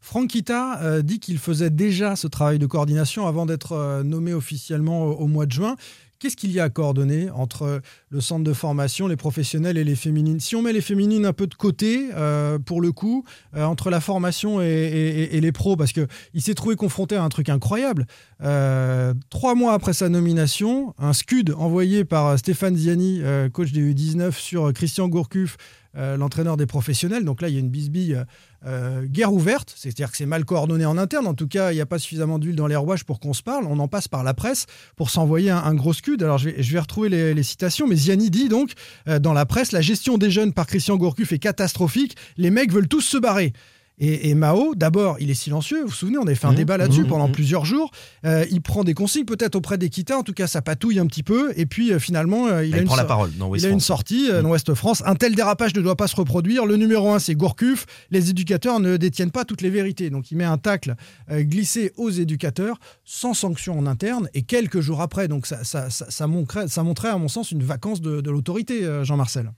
Franck Kita euh, dit qu'il faisait déjà ce travail de coordination avant d'être euh, nommé officiellement au, au mois de juin. Qu'est-ce qu'il y a à coordonner entre le centre de formation, les professionnels et les féminines? Si on met les féminines un peu de côté, euh, pour le coup, euh, entre la formation et, les pros, parce qu'il s'est trouvé confronté à un truc incroyable. Euh, trois mois après sa nomination, un scud envoyé par Stéphane Ziani, coach des U19, sur Christian Gourcuff, euh, l'entraîneur des professionnels. Donc là, il y a une bisbille euh, guerre ouverte, c'est-à-dire que c'est mal coordonné en interne. En tout cas, il n'y a pas suffisamment d'huile dans les rouages pour qu'on se parle. On en passe par la presse pour s'envoyer un, gros scud. Alors, je vais, je vais retrouver les, les citations, mais Ziani dit donc euh, dans la presse la gestion des jeunes par Christian Gourcuff est catastrophique. Les mecs veulent tous se barrer. Et, et Mao, d'abord, il est silencieux. Vous vous souvenez, on avait fait un Mmh, débat là-dessus mmh, pendant mmh. plusieurs jours. Euh, il prend des consignes peut-être auprès d'Equita. En tout cas, ça patouille un petit peu. Et puis, euh, finalement, euh, il, Il, a une prend la parole dans il a une sortie dans Ouest France. Un tel dérapage ne doit pas se reproduire. Le numéro un, c'est Gourcuff. Les éducateurs ne détiennent pas toutes les vérités. Donc il met un tacle glissé aux éducateurs sans sanction en interne. Et quelques jours après, donc ça, ça, ça, ça montrait, à mon sens, une vacance de, de l'autorité, Jean-Marcel.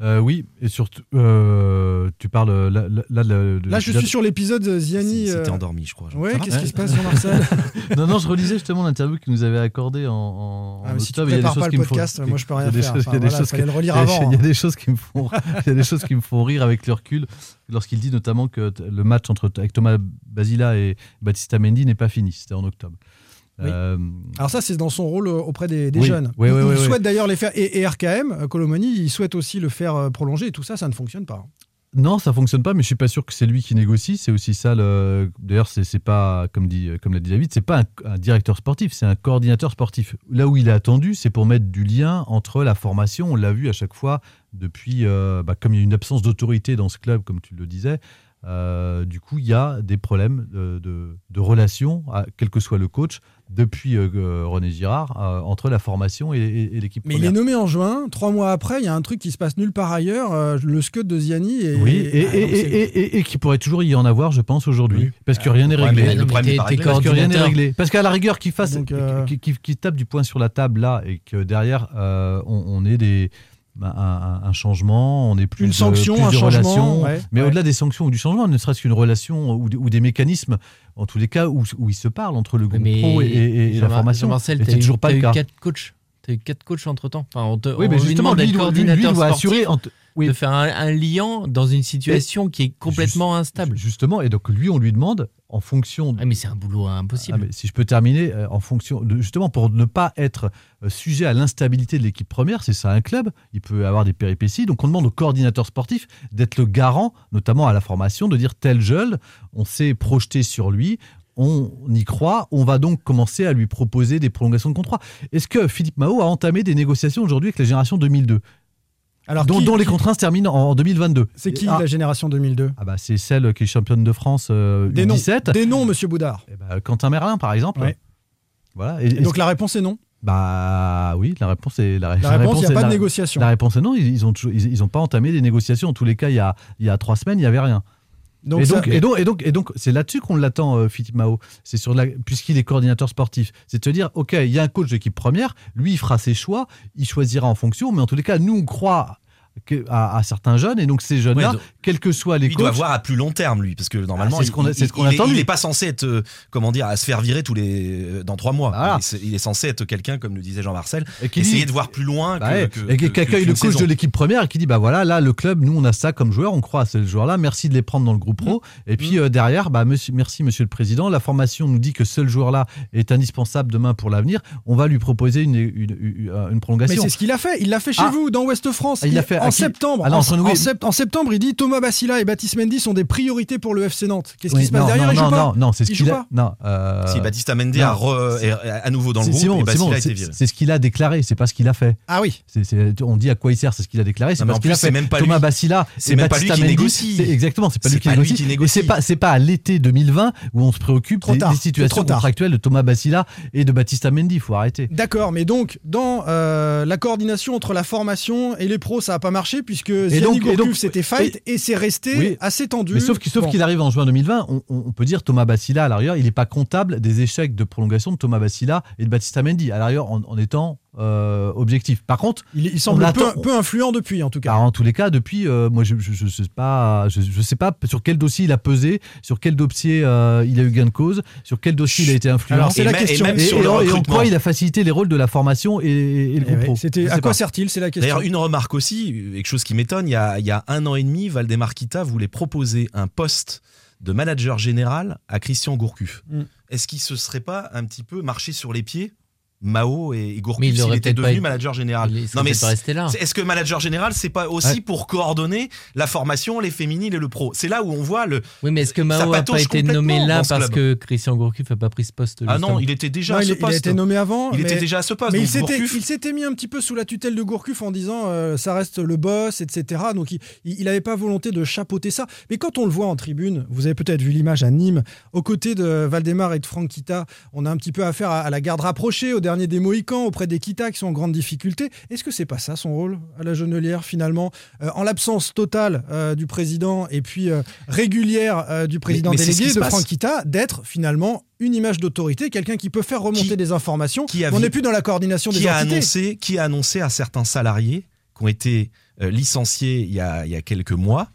Euh, oui, et surtout, euh, tu parles euh, là, là, là, de- de Là, je suis sur l'épisode Ziani. C'était euh, endormi, je crois. Jean. Ouais, qu'est-ce qui se passe, Jean-Marcel non, non, je relisais justement l'interview qu'il nous avait accordée en, en, Ah, mais si tu octobre. Il y a des prépares choses pas le qui me font- podcast, moi, je peux rien faire. il y a des choses qui- le relire il y a- avant, Il y a des choses qui me font, il y a des choses qui me font rire avec le recul lorsqu'il dit notamment que le match entre avec Thomas Basila et Baptista Mendy n'est pas fini. C'était en octobre. Oui. Euh, Alors ça, c'est dans son rôle euh, auprès des, des Oui. jeunes. Oui, il souhaite d'ailleurs les faire. Et, et RKM, euh, Colomani, il souhaite aussi le faire prolonger. Et tout ça, ça ne fonctionne pas. Non, ça fonctionne pas, mais je suis pas sûr que c'est lui qui négocie. C'est aussi ça. Le... D'ailleurs, c'est pas comme dit, comme l'a dit David, c'est pas un, un directeur sportif, c'est un coordinateur sportif. Là où il est attendu, c'est pour mettre du lien entre la formation. On l'a vu à chaque fois depuis, euh, bah, comme il y a une absence d'autorité dans ce club, comme tu le disais. euh, du coup, il y a des problèmes de, de, de relations, à- quel que soit le coach, depuis euh, René Girard euh, entre la formation et, et- et l'équipe Mais il est nommé en juin. Trois mois après, il y a un truc qui se passe nulle part ailleurs. euh, le scud de Ziani. Et, Oui, et, Ah, et, donc c'est- et, et- et qui pourrait toujours y en avoir, je pense, aujourd'hui. Parce que rien n'est réglé. le problème est pas réglé. Parce que rien n'est réglé. Parce qu'à la rigueur, qu'il fasse, euh, qu'il tape du poing sur la table là et que derrière, euh, on, on ait des. Bah, Un, changement, on est plus Une de, sanction, plus un de ouais, mais ouais. au-delà des sanctions ou du changement, ne serait-ce qu'une relation ou, des- ou des mécanismes, en tous les cas, où, où ils se parlent entre le groupe Mais pro et, et- et la formation. C'est eu- toujours pas t'as le eu cas. quatre coachs. T'as eu quatre coachs entre temps. Enfin, on te, Oui, on mais justement, lui, d'être doit- lui- lui coordinateur doit assurer. oui. de faire un, un lien dans une situation qui est complètement instable. Justement, et donc lui, on lui demande en fonction. Ah, mais c'est un boulot impossible. Ah, mais si je peux terminer, euh, en fonction de, justement pour ne pas être euh, sujet à l'instabilité de l'équipe première, c'est ça un club, il peut avoir des péripéties. Donc on demande au coordinateur sportif d'être le garant, notamment à la formation, de dire tel jeune, on s'est projeté sur lui. On y croit, on va donc commencer à lui proposer des prolongations de contrat. Est-ce que Philippe Mao a entamé des négociations aujourd'hui avec la génération 2002 Alors, dont, qui- dont les se terminent en 2022 C'est qui Ah, la génération 2002 ah bah, C'est celle qui est championne de France euh, Des noms. U17. Des noms, monsieur Boudard. Eh ben, Quentin Merlin, par exemple. Ouais. Voilà. Et donc la réponse est non. Bah oui, la réponse est la, La réponse, il n'y a pas de négociation. La réponse est non. Ils, ils ont toujours- ils, ils ont pas entamé des négociations. En tous les cas, il y a, il y a trois semaines, il y avait rien. Donc et, ça- donc, et donc, et donc, et donc, c'est là-dessus qu'on l'attend, euh, Philippe Mao. C'est sur la, puisqu'il est coordinateur sportif. C'est de se dire, ok, il y a un coach d'équipe première. Lui, il fera ses choix. Il choisira en fonction. Mais en tous les cas, nous, on croit à, à certains jeunes. Et donc, ces jeunes-là, Ouais, quels que soient les il doit voir à plus long terme, lui, parce que normalement, Ah, c'est ce il- qu'on a- il- n'est pas censé être, euh, comment dire, à se faire virer tous les euh, dans trois mois. Voilà. Il, est, il est censé être quelqu'un, comme le disait Jean-Marcel, Et qui essayer dit- de voir plus loin Bah que, ouais. que- et qui accueille le coach saison. de l'équipe première et qui dit bah voilà là le club nous on a ça comme joueur on croit à ce joueur là merci de les prendre dans le groupe pro et puis euh, derrière bah monsieur, merci monsieur le président la formation nous dit que ce joueur là est indispensable demain pour l'avenir on va lui proposer une, une, une- une Mais prolongation c'est ce qu'il a fait. Il l'a fait chez Ah. vous, dans Ouest France. Ah, il l'a fait en septembre. Ah non, en, en oui. sept- en septembre, il dit Thomas Bassila et Baptiste Mendy sont des priorités pour le FC Nantes. Qu'est-ce Oui, qui se passe non, derrière non, Il non, non, non, c'est ce Il qu'il a. Non, euh, Si Baptiste non. a re- est à nouveau dans le C'est- groupe a été c'est viré. c'est ce qu'il a déclaré, c'est pas ce qu'il a fait. Ah oui. On dit à quoi il sert, c'est ce qu'il a déclaré, c'est pas en ce qu'il a plus, c'est fait. même pas Thomas lui. Bassila, C'est même pas Baptiste lui qui négocie. c'est- Exactement, c'est pas lui qui pas lui négocie. qui Et négocie. c'est pas, c'est pas à l'été 2020 où on se préoccupe Trop des, tard, des c'est situations contractuelles de Thomas Bassila et de Baptiste Amendi. Il faut arrêter. D'accord, mais donc dans euh, la coordination entre la formation et les pros, ça n'a pas marché puisque Ziani et c'était fight et, c'est resté Oui. assez tendu. Mais sauf qu'il sauf Bon. qu'il arrive en juin 2020, on, peut dire Thomas Bassila à l'arrière, il n'est pas comptable des échecs de prolongation de Thomas Bassila et de Baptiste Amendi à l'arrière en, en étant euh, objectif. Par contre, il, il semble peu, attend- peu influent depuis en tout cas. Car en tous les cas, depuis, euh, moi, je je, je sais pas, je, je sais pas sur quel dossier il a pesé, sur quel dossier euh, il a eu gain de cause, sur quel dossier il a été influent. Alors, c'est la même- et question. même et, sur et le en- et en recrutement. quoi il a facilité les rôles de la formation et, et le Eh groupe ouais, pro C'était à quoi sert-il C'est la question. D'ailleurs, une remarque aussi, quelque chose qui m'étonne, il y a, il y a un an et demi, Valdemar Kita voulait proposer un poste de manager général à Christian Gourcuff. Mm. Est-ce qu'il se serait pas un petit peu marché sur les pieds Mao et Gourcuff Mais il était devenu manager général il là. c'est- Est-ce que manager général, c'est pas aussi Ouais. pour coordonner la formation, les féminines et le pro? C'est là où on voit le. Oui, mais est-ce que Mao n'a pas été nommé là parce que Christian Gourcuff n'a pas pris ce poste Ah non, il était déjà Non, à il, ce il a poste. été nommé avant. Il mais- était déjà à ce poste. Mais il s'était, mis un petit peu sous la tutelle de Gourcuff en disant euh, ça reste le boss, etc. Donc il- il n'avait pas volonté de chapeauter ça. Mais quand on le voit en tribune, vous avez peut-être vu l'image à Nîmes, aux côtés de Valdemar et de Franck Kita, on a un petit peu affaire à, à la garde rapprochée, au dernier des Mohicans, auprès des Kita qui sont en grande difficulté. Est-ce que c'est pas ça son rôle à la Genelière finalement Euh, En l'absence totale euh, du président et puis euh, régulière euh, du président mais délégué de. Franck Kita, d'être finalement une image d'autorité, quelqu'un qui peut faire remonter Qui- des informations. qui a on n'est plus dans la coordination des qui a entités. annoncé, qui a annoncé à certains salariés qui ont été euh, licenciés il y a, il y a quelques mois.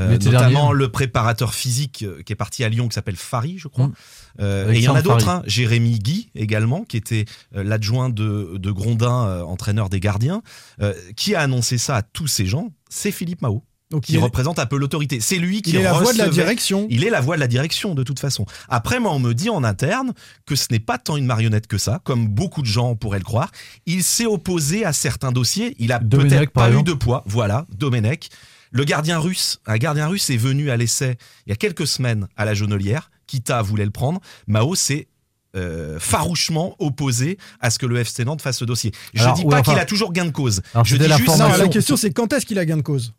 euh, notamment dernier. le préparateur physique qui est parti à Lyon qui s'appelle Fari, je crois. Mm. Euh, et il y en a d'autres, hein. Jérémy Guy également, qui était euh, l'adjoint de, de Grondin, euh, entraîneur des gardiens. Qui a annoncé ça à tous ces gens C'est Philippe Mao, Donc qui il est, représente un peu l'autorité. C'est lui qui il est la voix de la direction. il est la voix de la direction de toute façon. Après, moi, on me dit en interne que ce n'est pas tant une marionnette que ça, comme beaucoup de gens pourraient le croire. Il s'est opposé à certains dossiers. Il a peut-être pas eu de poids. Voilà, Domenech. Le gardien russe, un gardien russe est venu à l'essai il y a quelques semaines à la Jonelière. Kita voulait le prendre. Mao s'est euh, farouchement opposé à ce que le FC Nantes fasse ce dossier. Je Alors, dis pas enfin- qu'il a toujours gain de cause. Alors, Je dis la juste Non, la question c'est quand est-ce qu'il a gain de cause?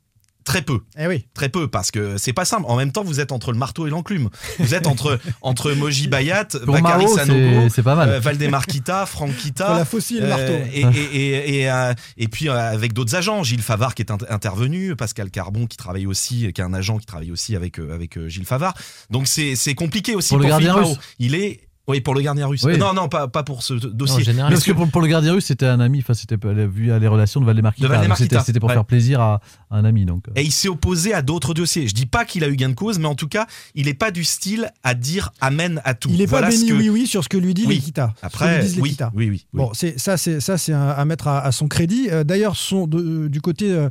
Très peu. Eh oui. Très peu, parce que c'est pas simple. En même temps, vous êtes entre le marteau et l'enclume. Vous êtes entre, entre Moji Bayat, Bakary Sanogo, c'est- c'est pas mal. euh, Valdemar Kita, Franck Kita. La faucille et le marteau. et, et, et, et, euh, et puis euh, avec d'autres agents, Gilles Favard qui est int- intervenu, Pascal Carbon qui travaille aussi, qui est un agent qui travaille aussi avec, euh, avec euh, Gilles Favard. Donc c'est c'est compliqué aussi Pour pour, le gardien russe. Il est. Oui, pour le gardien russe. Oui. Euh, Non, non, pas, pas pour ce dossier. général. Parce que pour, pour le gardien russe, c'était un ami. Enfin, c'était vu à les relations de Valdemar C'était pour ouais. faire plaisir à un ami. Donc, euh. Et il s'est opposé à d'autres dossiers. Je dis pas qu'il a eu gain de cause, mais en tout cas, il n'est pas du style à dire amen à tout. Il n'est Voilà pas béni que- oui oui sur ce que lui dit Oui. l'Equita. Après, oui, oui, oui, oui. Bon, c'est ça, c'est ça, c'est à mettre à, à son crédit. Euh, D'ailleurs, son- de- du côté euh,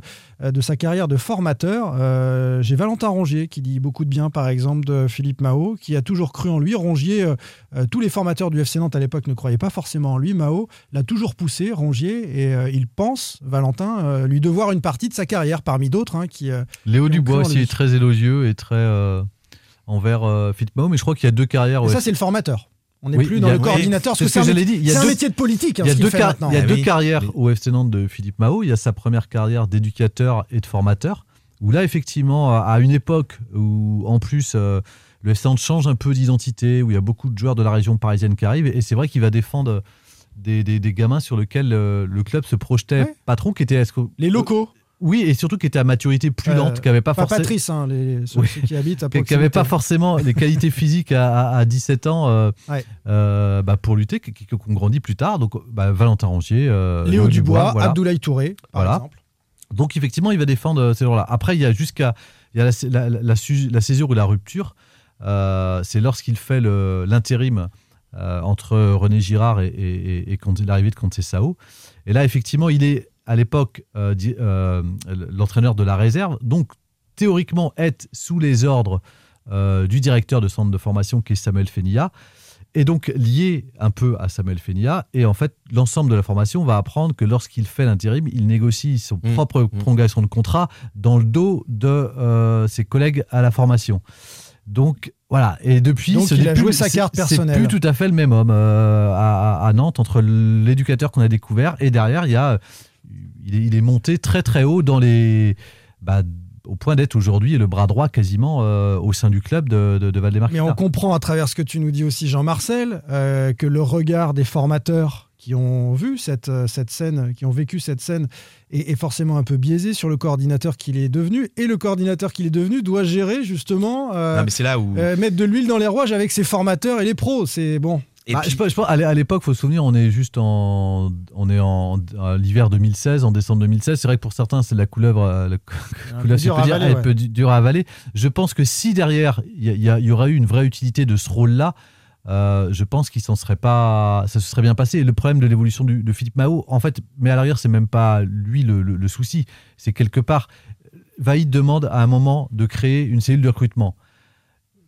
de sa carrière de formateur, euh, j'ai Valentin Rongier qui dit beaucoup de bien, par exemple, de Philippe Mao, qui a toujours cru en lui. Rongier, euh, euh, tous les formateurs du FC Nantes à l'époque ne croyaient pas forcément en lui. Mao l'a toujours poussé, Rongier, et euh, il pense, Valentin, euh, lui devoir une partie de sa carrière parmi d'autres hein, qui. euh, Léo Dubois aussi est très élogieux et très euh, envers euh, Philippe Mao. Mais je crois qu'il y a deux carrières. Et ouais. ça, c'est le formateur. On n'est Oui, plus il dans y a- le coordinateur, c'est ce un, dire. Il y a c'est un deux- métier de politique. hein, Il y a deux, car- il y a Ah deux oui. carrières Oui. au FC Nantes de Philippe Mao. Il y a sa première carrière d'éducateur et de formateur, où là, effectivement, à une époque où, en plus, euh, le FC Nantes change un peu d'identité, où il y a beaucoup de joueurs de la région parisienne qui arrivent, et c'est vrai qu'il va défendre des, des- des gamins sur lesquels euh, le club se projetait Ouais. patron, qui était... Les locaux. Oui, et surtout qui était à maturité plus Euh, lente, qui n'avait pas, forcément... Patrice, hein, les, ceux, Oui. ceux qui habitent à qui n'avait pas forcément les qualités physiques à, à- à 17 ans euh, Ouais. euh, bah, pour lutter, qui, qui, qui ont grandi plus tard. Donc, bah, Valentin Rongier, Léo Dubois, voilà. Abdoulaye Touré, par Voilà. exemple. Donc, effectivement, il va défendre ces gens-là. Après, il y a jusqu'à il y a la, la, la- la su- la césure ou la rupture. Euh, c'est lorsqu'il fait l'intérim euh, entre René Girard et, et, et- et Conte- l'arrivée de Conte Sao. Et là, effectivement, il est à l'époque euh, euh, l'entraîneur de la réserve. Donc, théoriquement, être sous les ordres euh, du directeur de centre de formation qui est Samuel Fenilla. Et donc lié un peu à Samuel Fenilla. Et en fait, l'ensemble de la formation va apprendre que lorsqu'il fait l'intérim, il négocie son Mmh, propre mmh. prolongation de contrat dans le dos de euh, ses collègues à la formation. Donc voilà. Et depuis, Donc, ce il a plus- joué sa c'est- carte C'est personnelle. plus tout à fait le même homme euh, à Nantes entre l'éducateur qu'on a découvert et derrière, il y a, il est, il est monté très très haut dans les, bah, au point d'être aujourd'hui le bras droit quasiment euh, au sein du club de, de, de Valdemar Mais on comprend à travers ce que tu nous dis aussi, Jean-Marcel, euh, que le regard des formateurs qui ont vu cette, euh, cette scène, qui ont vécu cette scène, est, est forcément un peu biaisé sur le coordinateur qu'il est devenu. Et le coordinateur qu'il est devenu doit gérer justement, euh, Non, mais c'est là où. euh, mettre de l'huile dans les rouages avec ses formateurs et les pros. C'est bon. Et Bah, puis- je pense, je à l'é- à l'époque, faut se souvenir, on est juste en, on est en, l'hiver 2016, en décembre 2016. C'est vrai que pour certains, c'est la couleuvre, euh, la couleuvre, si dur peut dire, ouais. dur à avaler. Je pense que si derrière, il y, y aurait eu une vraie utilité de ce rôle-là, euh, je pense qu'il s'en serait pas, ça se serait bien passé. Et le problème de l'évolution de Philippe Mao, en fait, mais à l'arrière, c'est même pas lui le, le- le souci. C'est quelque part, Vaïd demande à un moment de créer une cellule de recrutement.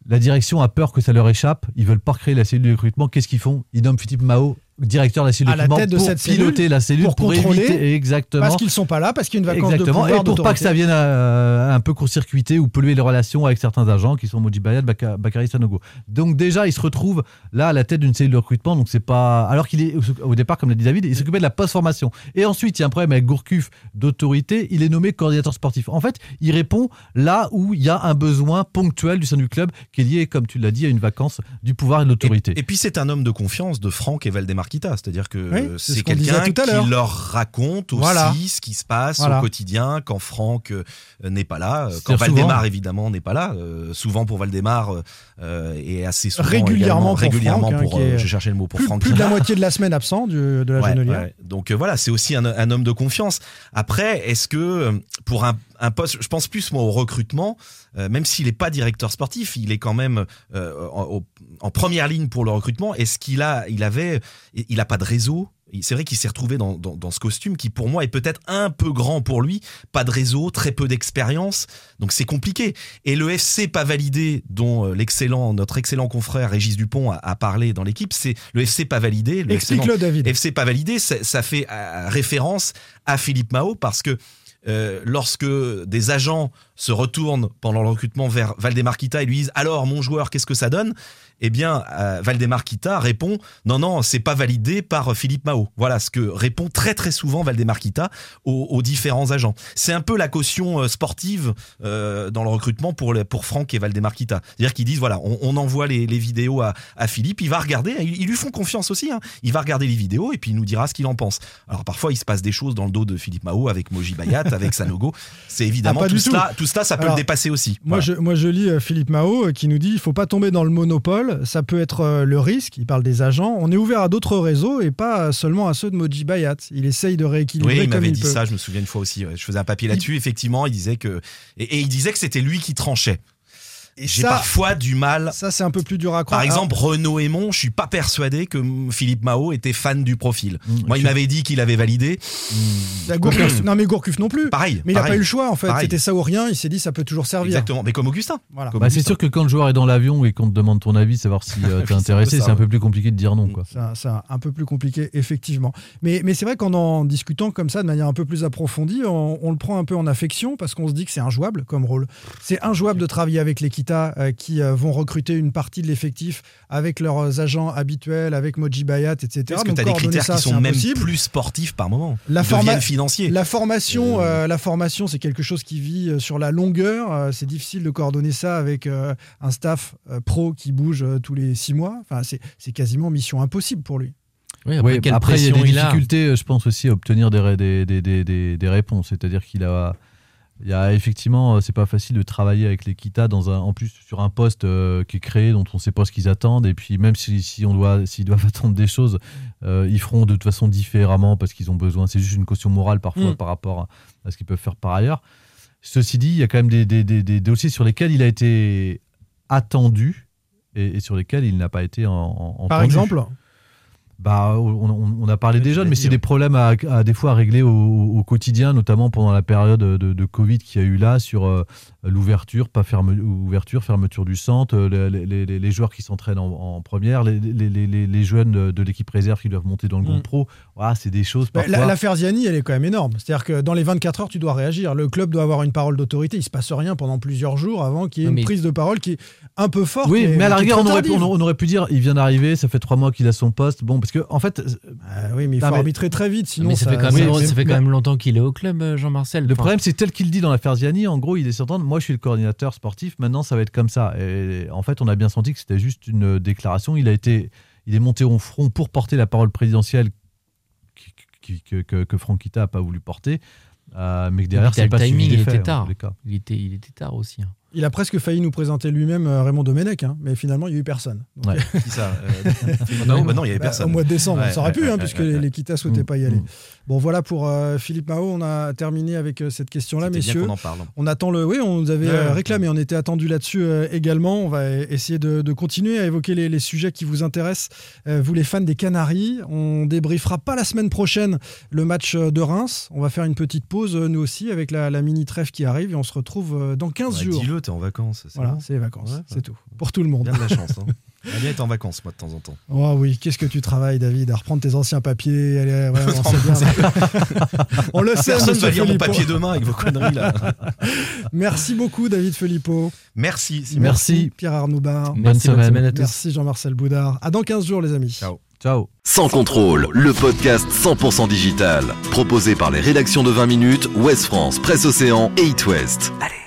La direction a peur que ça leur échappe. Ils veulent pas créer la cellule de recrutement. Qu'est-ce qu'ils font? Ils nomment Philippe Mao directeur de la cellule À la de recrutement tête de pour cette piloter cellule, la cellule pour pour, contrôler, éviter exactement Parce qu'ils sont pas là, parce qu'il y a une vacance Exactement, de pouvoir. et pour pas que ça vienne euh, un peu court-circuiter ou polluer les relations avec certains agents qui sont Moji Baka- Bakary Sanogo. Donc déjà, il se retrouve là à la tête d'une cellule de recrutement, donc c'est pas... Alors qu'il est, au départ, comme l'a dit David, il s'occupait de la post-formation. Et ensuite, il y a un problème avec Gourcuff d'autorité, il est nommé coordinateur sportif. En fait, il répond là où il y a un besoin ponctuel du sein du club qui est lié, comme tu l'as dit, à une vacance du pouvoir et de l'autorité. Et puis c'est un homme de confiance de Franck et Valdemar Kita, c'est-à-dire que Oui, c'est ce quelqu'un qui leur raconte aussi Voilà. ce qui se passe Voilà. au quotidien quand Franck euh, n'est pas là, euh, quand Valdemar évidemment n'est pas là, euh, souvent pour Valdemar euh, et assez souvent Régulièrement pour régulièrement Franck, hein, pour, cherchais le mot pour Plus, Franck. plus de la moitié de la semaine absent du- de la Ouais. Donc euh, voilà, c'est aussi un, un homme de confiance. Après, est-ce que pour un, un poste, je pense plus moi au recrutement, euh, même s'il n'est pas directeur sportif, il est quand même euh, en, première ligne pour le recrutement. Est-ce qu'il a, il avait, il a pas de réseau C'est vrai qu'il s'est retrouvé dans, dans, dans ce costume qui, pour moi, est peut-être un peu grand pour lui. Pas de réseau, très peu d'expérience, donc c'est compliqué. Et le FC pas validé, dont euh, l'excellent, notre excellent confrère Régis Dupont a, a parlé dans l'équipe, c'est le FC pas validé. Le Explique-le, David. FC pas validé, ça, ça fait référence à Philippe Mao parce que euh, lorsque des agents se retournent pendant le recrutement vers Valdemar Kita et lui disent alors mon joueur qu'est-ce que ça donne? Eh bien, euh, Valdemar Kita répond non, non, c'est pas validé par Philippe Mao. Voilà ce que répond très très souvent Valdemar Kita aux, aux différents agents. C'est un peu la caution euh, sportive euh, dans le recrutement pour, les- pour Franck et Valdemar Kita. C'est-à-dire qu'ils disent voilà, on, on envoie les, les vidéos à, à Philippe, il va regarder, ils, ils lui font confiance aussi, hein. il va regarder les vidéos et puis il nous dira ce qu'il en pense. Alors parfois, il se passe des choses dans le dos de Philippe Mao avec Moji Bayat, avec Sanogo. C'est évidemment Ah, pas tout, tout. cela, tout cela, ça peut Alors, le dépasser aussi. Moi, Voilà. je, moi, je lis euh, Philippe Mao euh, qui nous dit il faut pas tomber dans le monopole. Ça peut être euh, le risque. Il parle des agents. On est ouvert à d'autres réseaux et pas seulement à ceux de Moji Bayat. Il essaye de rééquilibrer Oui, il m'avait dit peut. ça, je me souviens une fois aussi. Je faisais un papier là-dessus, effectivement, il disait que. Et, et il disait que c'était lui qui tranchait. Et J'ai parfois du mal. Ça, c'est un peu plus dur à croire. Par exemple, Renaud Aymon, je suis pas persuadé que mm, Philippe Mao était fan du profil. Moi, il m'avait dit qu'il avait validé. La Gourcuff- non, mais Gourcuff non plus. Pareil. Mais il n'a pareil. pas eu le choix, en fait. C'était ça ou rien. Il s'est dit ça peut toujours servir. Exactement. Mais comme Augustin. Voilà. Bah, c'est sûr que quand le joueur est dans l'avion et qu'on te demande ton avis, savoir si euh, t'es C'est un peu intéressé, c'est un peu plus compliqué de dire non. Quoi. C'est un- peu plus compliqué, effectivement. Mais, mais c'est vrai qu'en en discutant comme ça, de manière un peu plus approfondie, on, on le prend un peu en affection parce qu'on se dit que c'est injouable comme rôle. C'est injouable de travailler avec l'Equita euh, qui euh, vont recruter une partie de l'effectif avec leurs agents habituels, avec Moji Bayat, etc. Parce que Donc, tu as des coordonner critères ça, qui c'est sont même impossible. plus sportifs par moment. La, Ils forma- deviennent financiers. la formation, euh, la formation, c'est quelque chose qui vit euh, sur la longueur. Euh, c'est difficile de coordonner ça avec euh, un staff euh, pro qui bouge euh, tous les six mois. Enfin, c'est quasiment mission impossible pour lui. Oui, après, Oui, quelle après, il y a des il a difficultés, je pense aussi, à obtenir des, ré- des, des, des, des- des réponses. C'est-à-dire qu'il a. Il y a effectivement, euh, c'est pas facile de travailler avec les Kita dans un, en plus sur un poste euh, qui est créé dont on sait pas ce qu'ils attendent. Et puis même si, si on doit, s'ils doivent attendre des choses, euh, ils feront de toute façon différemment parce qu'ils ont besoin. C'est juste une caution morale parfois Mm. par rapport à, à ce qu'ils peuvent faire par ailleurs. Ceci dit, il y a quand même des, des- des- des dossiers sur lesquels il a été attendu et, et sur lesquels il n'a pas été en, en- Par entendu. exemple Bah, on, a parlé des jeunes, l'as mais c'est des problèmes à, à des fois à régler au, au quotidien, notamment pendant la période de, de Covid qu'il y a eu là sur euh, l'ouverture, pas ferme, ouverture, fermeture du centre, euh, les, les- les- joueurs qui s'entraînent en, en première, les, les- les- les- les jeunes de, l'équipe réserve qui doivent monter dans le Mm. groupe pro. Voilà, c'est des choses parfois. la- L'affaire Ziani, elle est quand même énorme. C'est-à-dire que dans les 24 heures, tu dois réagir. Le club doit avoir une parole d'autorité. Il se passe rien pendant plusieurs jours avant qu'il y ait une mais- prise de parole qui est un peu forte. oui, mais, à la rigueur, on aurait, tardive. on, aurait pu dire, il vient d'arriver, ça fait trois mois qu'il a son poste. Bon, parce que en fait, Ah oui, mais il faut mais- arbitrer très vite, sinon mais ça, fait quand même, ça fait quand même longtemps qu'il est au club, euh, Jean-Marcel. Le Enfin, problème, c'est tel qu'il dit dans l'affaire Ziani. En gros, il est certain, moi je suis le coordinateur sportif, maintenant ça va être comme ça. Et en fait, on a bien senti que c'était juste une déclaration. Il, a été, il est monté au front pour porter la parole présidentielle qui- qui- que, que, que Franquita n'a pas voulu porter. Euh, mais que derrière, c'est pas suivi timing, il était tard. était, il était tard aussi. hein. Il a presque failli nous présenter lui-même euh, Raymond Domenech, hein, mais finalement, il n'y a eu personne. Donc, Ouais. Qui ça euh, Non, bah non, il y avait bah, personne. Au mois de décembre, Ouais, ça aurait ouais, pu, hein, puisque l'Equita ne souhaitait Mm, pas y aller. mm. Bon, voilà pour euh, Philippe Mao. On a terminé avec euh, cette question-là, bien messieurs. qu'on en parle. On attend le. Oui, on nous avait euh, réclamé, on était attendu là-dessus euh, également. On va euh, essayer de, de continuer à évoquer les, les sujets qui vous intéressent, euh, vous les fans des Canaries. On débriefera pas la semaine prochaine le match euh, de Reims. On va faire une petite pause, euh, nous aussi, avec la, la mini trêve qui arrive et on se retrouve euh, dans 15 Ouais, jours. T'es en vacances. c'est Voilà, bon. c'est les vacances, Ouais, c'est ouais. tout. Pour tout le monde. Bien de la chance. Hein. Bien être en vacances, moi, de temps en temps. Oh oui, qu'est-ce que tu travailles, David, à reprendre tes anciens papiers. Allez, ouais, on sait bien. on le sait, Personne va lire mon papier demain avec vos conneries là. Merci beaucoup, David Filippo. Merci. Simon. Merci. Pierre Arnoubar. Bonne Merci, bonne semaine. semaine à tous. Merci Jean-Marcel Boudard. À dans 15 jours, les amis. Ciao. Ciao. Sans contrôle, le podcast 100% digital. Proposé par les rédactions de 20 minutes, Ouest France, Presse Océan et It West. Allez.